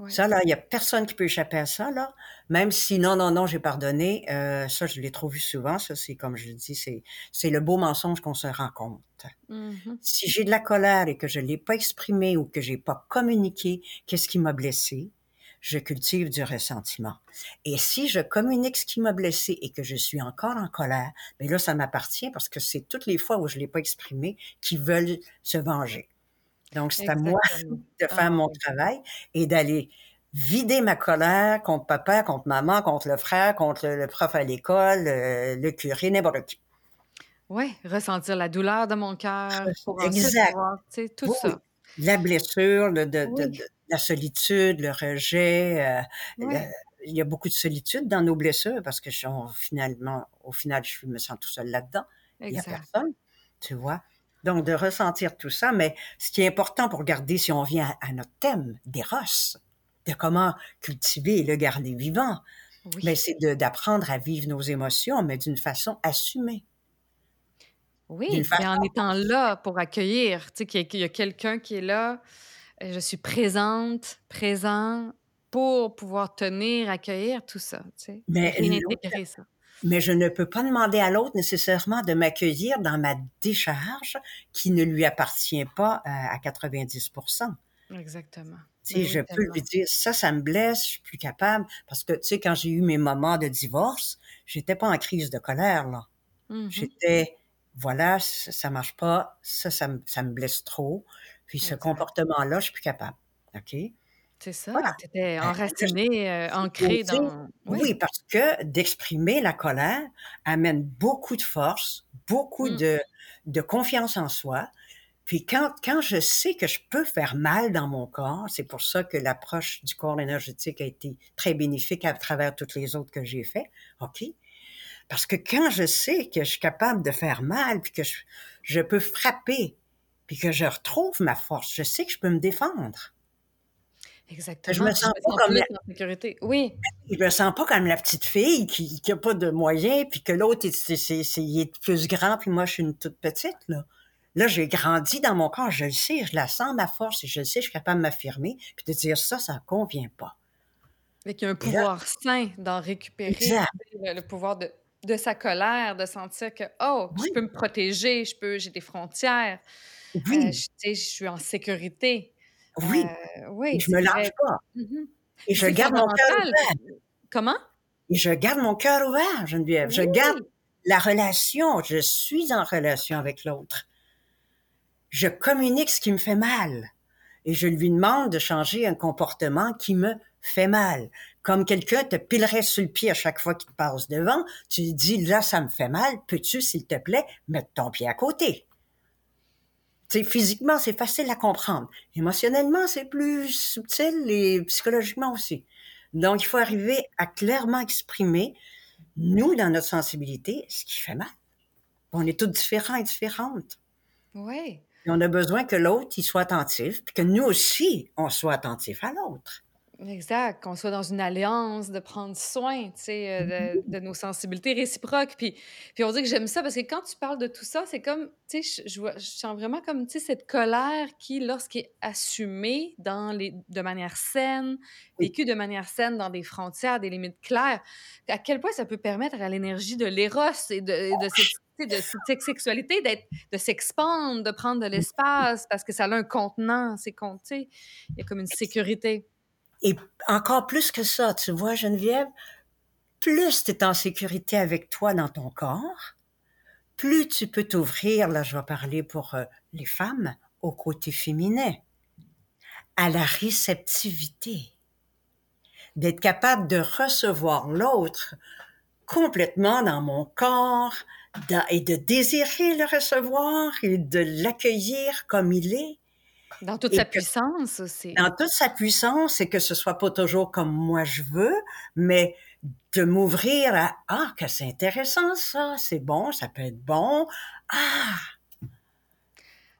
Ça, là, il n'y a personne qui peut échapper à ça, là. Même si non, non, non, j'ai pardonné, euh, ça, je l'ai trop vu souvent. Ça, c'est comme je le dis, c'est, c'est le beau mensonge qu'on se rend compte. Mm-hmm. Si j'ai de la colère et que je ne l'ai pas exprimé ou que j'ai pas communiqué, qu'est-ce qui m'a blessé? Je cultive du ressentiment. Et si je communique ce qui m'a blessé et que je suis encore en colère, mais ben là, ça m'appartient parce que c'est toutes les fois où je l'ai pas exprimé qui veulent se venger. Donc, c'est à moi de faire mon ah, travail et d'aller vider ma colère contre papa, contre maman, contre le frère, contre le prof à l'école, le, curé, n'importe qui. Oui, ressentir la douleur de mon cœur. Exact. tout ça. La blessure, le, de, la solitude, le rejet. Euh, il y a beaucoup de solitude dans nos blessures parce que je, finalement, au final, je me sens tout seul là-dedans. Il n'y a personne, tu vois. Donc, de ressentir tout ça. Mais ce qui est important pour garder, si on vient à, notre thème, des rosses, de comment cultiver et le garder vivant, mais c'est d'apprendre à vivre nos émotions, mais d'une façon assumée. Oui, en étant là pour accueillir, tu sais, qu'il y a, quelqu'un qui est là, euh, je suis présente, présent pour pouvoir tenir, accueillir tout ça, tu sais, mais ça mais je ne peux pas demander à l'autre nécessairement de m'accueillir dans ma décharge qui ne lui appartient pas euh, à 90% Exactement. Tu je peux lui dire ça, ça me blesse, je suis plus capable parce que tu sais quand j'ai eu mes moments de divorce, j'étais pas en crise de colère là. Mm-hmm. J'étais voilà, ça, marche pas, ça, ça me, ça me blesse trop, puis ce comportement-là, je suis plus capable. OK? C'est ça, tu étais enraciné, euh, ancré dans... Oui. parce que d'exprimer la colère amène beaucoup de force, beaucoup mmh. de, de confiance en soi. Puis quand, quand je sais que je peux faire mal dans mon corps, c'est pour ça que l'approche du corps énergétique a été très bénéfique à travers toutes les autres que j'ai fait, OK? Parce que quand je sais que je suis capable de faire mal, puis que je, je peux frapper, puis que je retrouve ma force, je sais que je peux me défendre. Exactement. Je me sens pas comme la... sécurité. Oui. Je me sens pas comme la petite fille qui n'a pas de moyens, puis que l'autre est, est, plus grand, puis moi je suis une toute petite là. Là, j'ai grandi dans mon corps, je le sais, je la sens ma force et je le sais, je suis capable de m'affirmer, puis de dire ça, ça ne convient pas. Avec un pouvoir sain d'en récupérer le, pouvoir de, de, sa colère, de sentir que oh, je peux me protéger, je peux, j'ai des frontières, oui. Euh, je, je suis en sécurité. Oui. Euh, oui. je me lâche pas. Mmh et je garde mon cœur ouvert. Comment? Et je garde mon cœur ouvert, Geneviève. Je garde la relation. Je suis en relation avec l'autre. Je communique ce qui me fait mal. Et je lui demande de changer un comportement qui me fait mal. Comme quelqu'un te pilerait sur le pied à chaque fois qu'il te passe devant, tu lui dis, là, ça me fait mal, peux-tu, s'il te plaît, mettre ton pied à côté? Sais, physiquement, c'est facile à comprendre. Émotionnellement, c'est plus subtil et psychologiquement aussi. Donc, il faut arriver à clairement exprimer nous, dans notre sensibilité, ce qui fait mal. On est tous différents et différentes. Oui. Et on a besoin que l'autre, il soit attentif, puis que nous aussi, on soit attentif à l'autre. Exact, qu'on soit dans une alliance, de prendre soin, tu sais, euh, de, de nos sensibilités réciproques. Puis, puis on dit que j'aime ça parce que quand tu parles de tout ça, c'est comme, tu sais, je, je, sens vraiment comme, tu sais, cette colère qui, lorsqu'elle est assumée dans les, de manière saine, vécue de manière saine dans des frontières, des limites claires, à quel point ça peut permettre à l'énergie de l'éros et de, de cette, de cette sexualité de s'expandre, de prendre de l'espace parce que ça a un contenant, c'est sais, il y a comme une sécurité. Et encore plus que ça, tu vois, Geneviève, plus tu es en sécurité avec toi dans ton corps, plus tu peux t'ouvrir, là je vais parler pour euh, les femmes, au côté féminin, à la réceptivité, d'être capable de recevoir l'autre complètement dans mon corps et de désirer le recevoir et de l'accueillir comme il est Dans toute et sa que puissance aussi. dans toute sa puissance et que ce soit pas toujours comme moi je veux, mais de m'ouvrir à ah que c'est intéressant ça, c'est bon, ça peut être bon. Ah,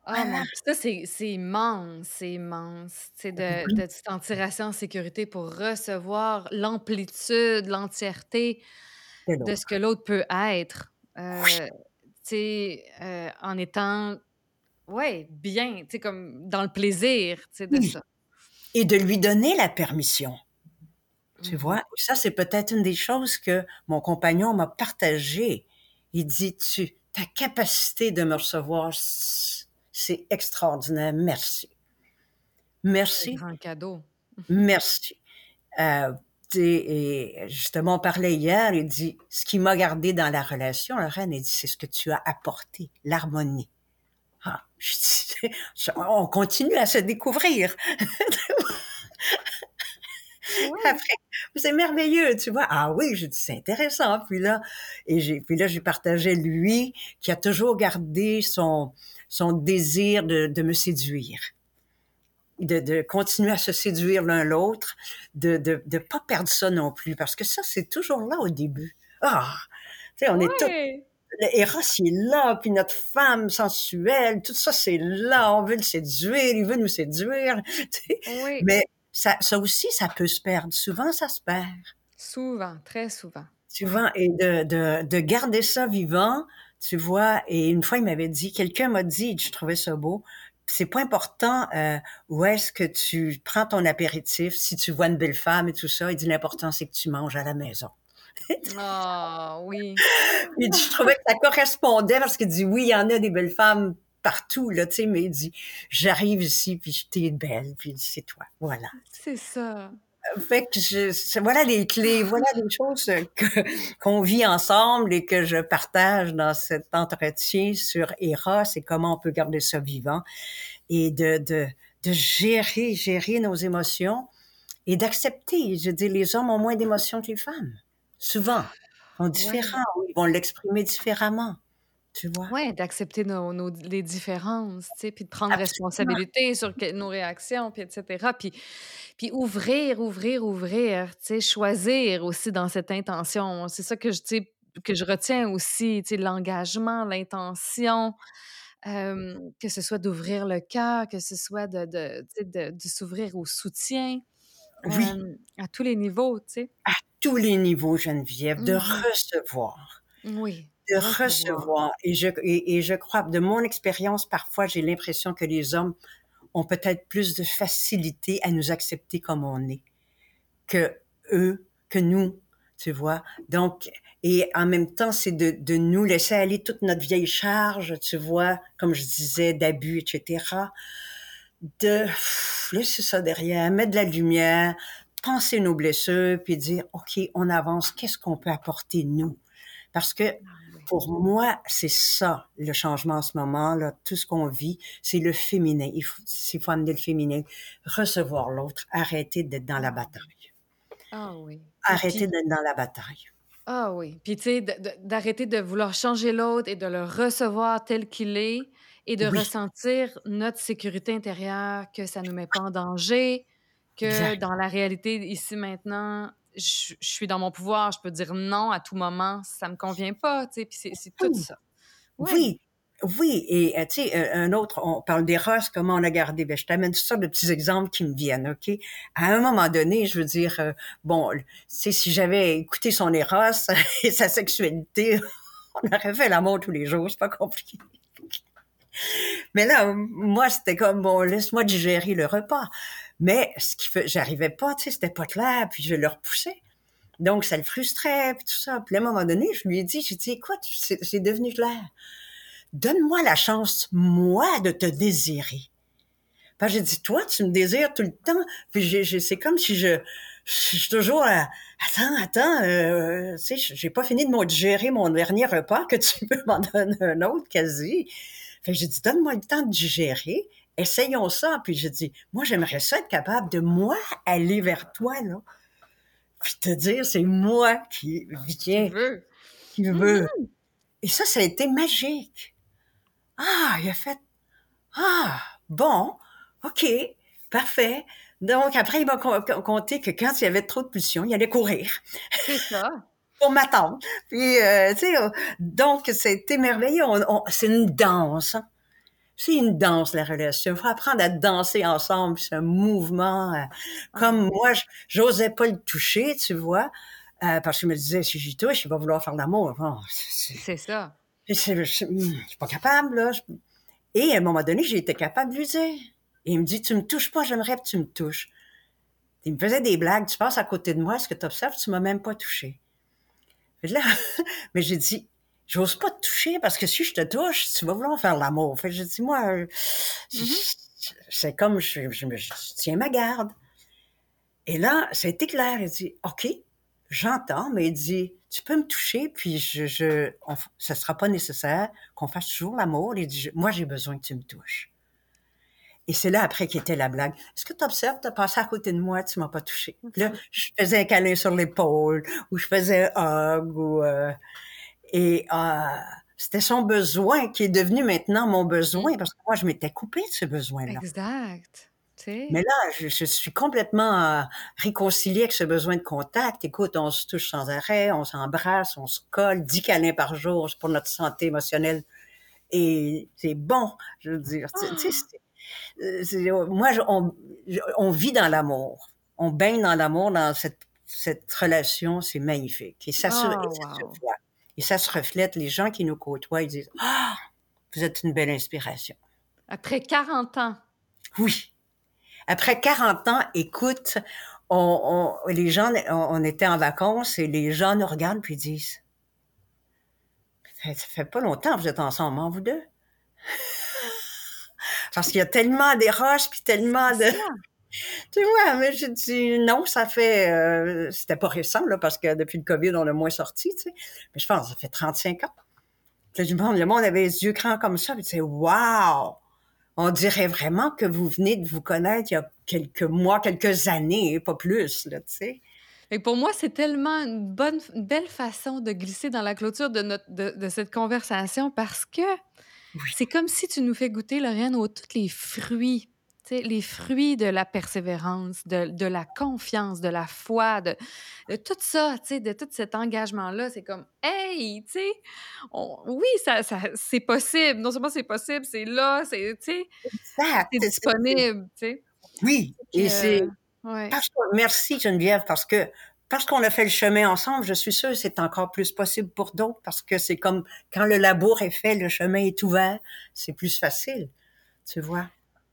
Ah mon Dieu, ça c'est immense, c'est immense, tu sais, de oui, de se sentir assez en sécurité pour recevoir l'amplitude, l'entièreté de ce que l'autre peut être, heu, tu sais, heu, en étant, ouais, bien, tu sais, comme dans le plaisir, tu sais, de oui. ça. Et de lui donner la permission. Tu Mmh vois, ça c'est peut-être une des choses que mon compagnon m'a partagé. Il dit tu ta capacité de me recevoir c'est extraordinaire. Merci. Merci. grand cadeau. Merci. Euh, et justement, on parlait hier, il dit, ce qui m'a gardé dans la relation, la reine, il dit, c'est ce que tu as apporté, l'harmonie. Ah, je dis, on continue à se découvrir. Oui. Après, c'est merveilleux, tu vois. Ah oui, j'ai dit, c'est intéressant. Puis là, et j'ai, puis là, j'ai partagé lui, qui a toujours gardé son, son désir de, de me séduire. De, de continuer à se séduire l'un l'autre, de, de, de pas perdre ça non plus, parce que ça, c'est toujours là au début. Ah, tu sais, on est tous, Oui! le Eros, il est là, puis notre femme sensuelle, tout ça, c'est là, on veut le séduire, il veut nous séduire. Oui. Mais ça, ça aussi, ça peut se perdre. Souvent, ça se perd. Souvent, très souvent. Souvent, et de, de, de garder ça vivant, tu vois, et une fois, il m'avait dit, quelqu'un m'a dit, je trouvais ça beau, c'est pas important euh, où est-ce que tu prends ton apéritif, si tu vois une belle femme et tout ça, il dit, l'important, c'est que tu manges à la maison. Ah oui. Il dit, je trouvais que ça correspondait parce qu'il dit, oui, il y en a des belles femmes partout, là, tu sais, mais il dit, j'arrive ici, puis t'es belle, puis c'est toi, voilà. C'est ça. Fait que je, voilà les clés, voilà les choses qu'on vit ensemble et que je partage dans cet entretien sur Eros et comment on peut garder ça vivant et de, de, de gérer, gérer nos émotions et d'accepter. Je dis, les hommes ont moins d'émotions que les femmes. Souvent. Ils sont Ouais. Ils vont l'exprimer différemment. Tu vois? Ouais, d'accepter nos nos les différences, tu sais, puis de prendre Absolument. responsabilité sur que nos réactions, puis et cetera, puis puis ouvrir, ouvrir, ouvrir, tu sais, choisir aussi dans cette intention. C'est ça que je tu sais, que je retiens aussi, tu sais, l'engagement, l'intention, que ce soit d'ouvrir le cœur, que ce soit de de de s'ouvrir au soutien, Oui, hem, à tous les niveaux, tu sais. à tous les niveaux, Geneviève, de Mmh recevoir. Oui, de recevoir. recevoir. Et je, et, et je crois, de mon expérience, parfois, j'ai l'impression que les hommes ont peut-être plus de facilité à nous accepter comme on est que eux, que nous, tu vois. Donc, et en même temps, c'est de, de nous laisser aller toute notre vieille charge, tu vois, comme je disais, d'abus, etc. De pff, laisser ça derrière, mettre de la lumière, penser nos blessures, puis dire, OK, on avance, qu'est-ce qu'on peut apporter nous? Parce que Ah pour moi, c'est ça, le changement en ce moment, là, tout ce qu'on vit, c'est le féminin. Il faut, il faut amener le féminin, recevoir l'autre, arrêter d'être dans la Ah bataille. Ah oui. Arrêter d'être dans la bataille. Ah oui, puis tu sais, d'arrêter de vouloir changer l'autre et de le recevoir tel qu'il est et de Oui, ressentir notre sécurité intérieure, que ça nous met pas en danger, que exact. dans la réalité ici maintenant, je, suis dans mon pouvoir, je peux dire non à tout moment, ça me convient pas, tu sais, puis c'est tout ça. Oui, oui, et euh, tu sais, un autre, on parle des rosses, comment on a gardé. Ben, je t'amène tout ça de petits exemples qui me viennent, OK? À un moment donné, je veux dire, euh, bon, tu sais, si j'avais écouté son Eros et sa sexualité, on aurait fait l'amour tous les jours, c'est pas compliqué. Mais là, moi, c'était comme, bon, laisse-moi digérer le repas. Mais ce qui fait, j'arrivais pas, tu sais, c'était pas clair, puis je le repoussais. Donc, ça le frustrait, puis tout ça. Puis à un moment donné, je lui ai dit, j'ai dit, écoute, c'est devenu clair donne-moi la chance, moi, de te désirer. Parce j'ai dit, toi, tu me désires tout le temps. Puis c'est comme si je, je suis toujours à, attends, attends, euh, tu sais, j'ai pas fini de digérer mon dernier repas que tu peux m'en donner un autre quasi. Fait j'ai dit, donne-moi le temps de digérer. Essayons ça. Puis j'ai dit, moi, j'aimerais ça être capable de moi aller vers toi, là. Puis te dire, c'est moi qui viens. Qui veut. Qui veut. Mm-hmm. Et ça, ça a été magique. Ah, il a fait Ah, bon, OK, parfait. Donc, après, il m'a compté que quand il y avait trop de pulsions, il allait courir. C'est ça. pour m'attendre. Puis, euh, tu sais, euh, donc, c'était merveilleux. c'est une danse. Hein. C'est une danse, la relation. Il faut apprendre à danser ensemble. C'est un mouvement. Euh, comme moi, j'osais pas le toucher, tu vois, parce que je me disais, si j'y touche, il va vouloir faire l'amour. c'est ça. Je, je, suis pas capable, là. Et à un moment donné, j'ai été capable de lui dire. Et il me dit, tu me touches pas, j'aimerais que tu me touches. Il me faisait des blagues, tu passes à côté de moi, est-ce que tu observes, tu m'as même pas touché. Là, mais j'ai dit, j'ose pas te toucher parce que si je te touche, tu vas vouloir faire l'amour. Fait j'ai dit, moi, euh, mm-hmm. c'est comme, je, je, tiens ma garde. Et là, ça a été clair. Il dit, OK, j'entends, mais il dit, tu peux me toucher, puis je, je ça sera pas nécessaire qu'on fasse toujours l'amour. Il dit, moi, j'ai besoin que tu me touches. Et c'est là après qui était la blague. Est-ce que tu observes, tu as passé à côté de moi, tu m'as pas touché? Là, je faisais un câlin sur l'épaule, ou je faisais un hug, ou euh, et euh, c'était son besoin qui est devenu maintenant mon besoin parce que moi je m'étais coupée de ce besoin-là. Exact. Mais là, je, suis complètement euh, réconciliée avec ce besoin de contact. Écoute, on se touche sans arrêt, on s'embrasse, on se colle, dix câlins par jour pour notre santé émotionnelle. Et c'est bon, je veux dire. Ah! Euh, moi, on, vit dans l'amour. On baigne dans l'amour, dans cette, cette relation, c'est magnifique. Et ça, se, et ça se oh, voit. Et ça se reflète. Les gens qui nous côtoient, ils disent Ah, vous êtes une belle inspiration. Après 40 ans. Oui. Après 40 ans, écoute, on, les gens, on, était en vacances et les gens nous regardent puis disent ça, fait pas longtemps que vous êtes ensemble, hein, vous deux? Parce qu'il y a tellement des roches puis tellement de. Tu vois, mais j'ai dit non, ça fait. Euh, c'était pas récent, là, parce que depuis le COVID, on a moins sorti, tu sais. Mais je pense ça fait 35 ans. Le monde, le monde avait les yeux grands comme ça, puis tu sais, waouh! on dirait vraiment que vous venez de vous connaître il y a quelques mois, quelques années, pas plus, là, tu sais. Et pour moi, c'est tellement une bonne, belle façon de glisser dans la clôture de, notre, de, cette conversation parce que c'est comme si tu nous fais goûter, Lorraine, aux tous les fruits les fruits de la persévérance, de, de, la confiance, de la foi, de, tout ça, de tout cet engagement-là, c'est comme, hey, tu sais, oui, ça, ça c'est possible. Non seulement c'est possible, c'est là, c'est, disponible. Oui, et c'est... merci Geneviève, parce que parce qu'on a fait le chemin ensemble, je suis sûre que c'est encore plus possible pour d'autres, parce que c'est comme quand le labour est fait, le chemin est ouvert, c'est plus facile, tu vois.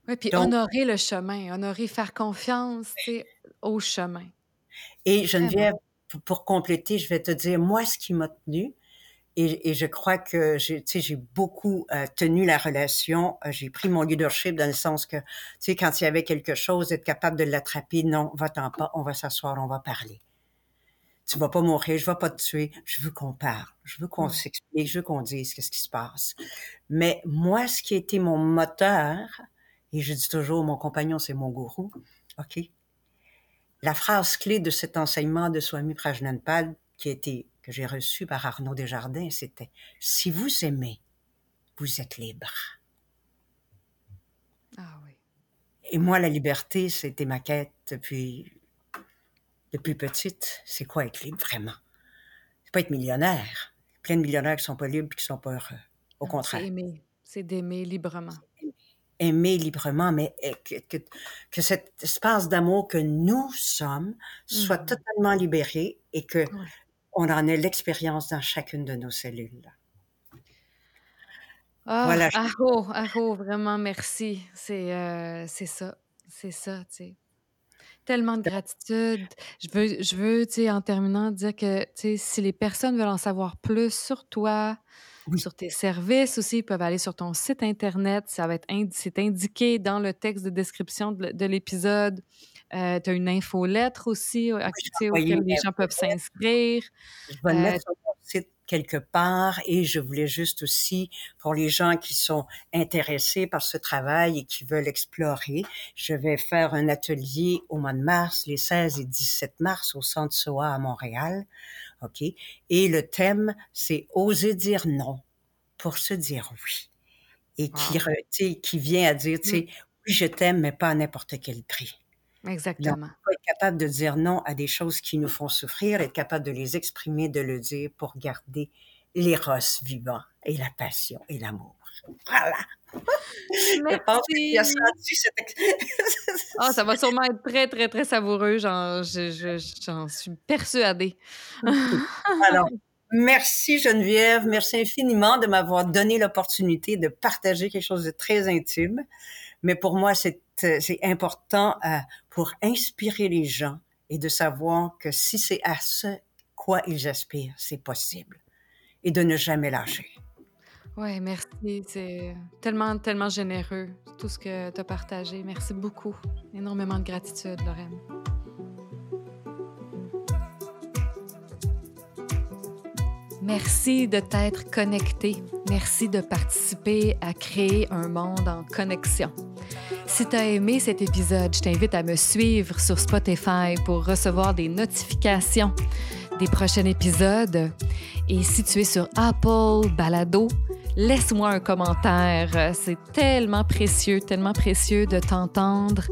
Oui, puis honorer le chemin, honorer, faire confiance au chemin. Et Geneviève, pour compléter, je vais te dire, moi, ce qui m'a tenu, et, je crois que j'ai, j'ai beaucoup euh, tenu la relation. Euh, j'ai pris mon leadership dans le sens que, tu sais, quand il y avait quelque chose, être capable de l'attraper, non, va-t'en pas, on va s'asseoir, on va parler. Tu vas pas mourir, je vais pas te tuer, je veux qu'on parle, je veux qu'on s'explique, je veux qu'on dise qu'est-ce qui se passe. Mais moi, ce qui a été mon moteur, et je dis toujours, mon compagnon, c'est mon gourou. OK? La phrase clé de cet enseignement de Swami Prajnanpal, qui était, que j'ai reçu par Arnaud Desjardins, c'était Si vous aimez, vous êtes libre. Ah oui. Et moi, la liberté, c'était ma quête depuis depuis petite, c'est quoi être libre vraiment? C'est pas être millionnaire. Plein de millionnaires qui sont pas libres et qui sont pas heureux. Au contraire. C'est aimer. C'est d'aimer librement. Aimer librement, mais eh, que, que, cet espace d'amour que nous sommes soit mmh. totalement libéré et que on en ait l'expérience dans chacune de nos cellules. Ah, voilà. Aho, aho, vraiment merci. C'est euh, c'est ça. C'est ça, tu sais. Tellement de gratitude. Je veux, je veux, tu sais, en terminant, dire que, tu sais, si les personnes veulent en savoir plus sur toi, sur tes services aussi, ils peuvent aller sur ton site Internet. Ça va être c'est indiqué dans le texte de description de, l'épisode. Euh, tu as une infolettre aussi euh, oui, auquel les gens peuvent s'inscrire. Je vais le mettre sur ton site quelque part et je voulais juste aussi, pour les gens qui sont intéressés par ce travail et qui veulent explorer, je vais faire un atelier au mois de mars, les 16 et 17 mars au Centre SOA à Montréal. OK? Et le thème, c'est oser dire non pour se dire oui. Et qui, qui vient à dire, tu sais, oui, je t'aime, mais pas à n'importe quel prix. Exactement. être capable de dire non à des choses qui nous font souffrir, être capable de les exprimer, de le dire pour garder l'éros vivant et la passion et l'amour. Voilà. Je pense qu'il a senti cette... oh, ça va sûrement être très, très, très savoureux. J'en, suis persuadée. Alors, merci Geneviève. Merci infiniment de m'avoir donné l'opportunité de partager quelque chose de très intime. Mais pour moi, c'est euh, important euh, pour inspirer les gens et de savoir que si c'est à ce quoi ils aspirent, c'est possible. Et de ne jamais lâcher. Oui, merci. C'est tellement, tellement généreux, tout ce que tu as partagé. Merci beaucoup. Énormément de gratitude, Lorraine. Merci de t'être connecté. Merci de participer à créer un monde en connexion. Si tu as aimé cet épisode, je t'invite à me suivre sur Spotify pour recevoir des notifications des prochains épisodes. Et si tu es sur Apple Balado, laisse-moi un commentaire. C'est tellement précieux, tellement précieux de t'entendre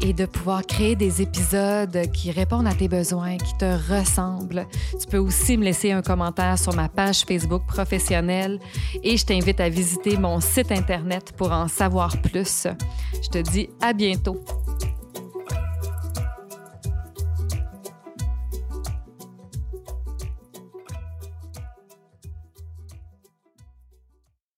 et de pouvoir créer des épisodes qui répondent à tes besoins, qui te ressemblent. Tu peux aussi me laisser un commentaire sur ma page Facebook professionnelle et je t'invite à visiter mon site Internet pour en savoir plus. Je te dis à bientôt.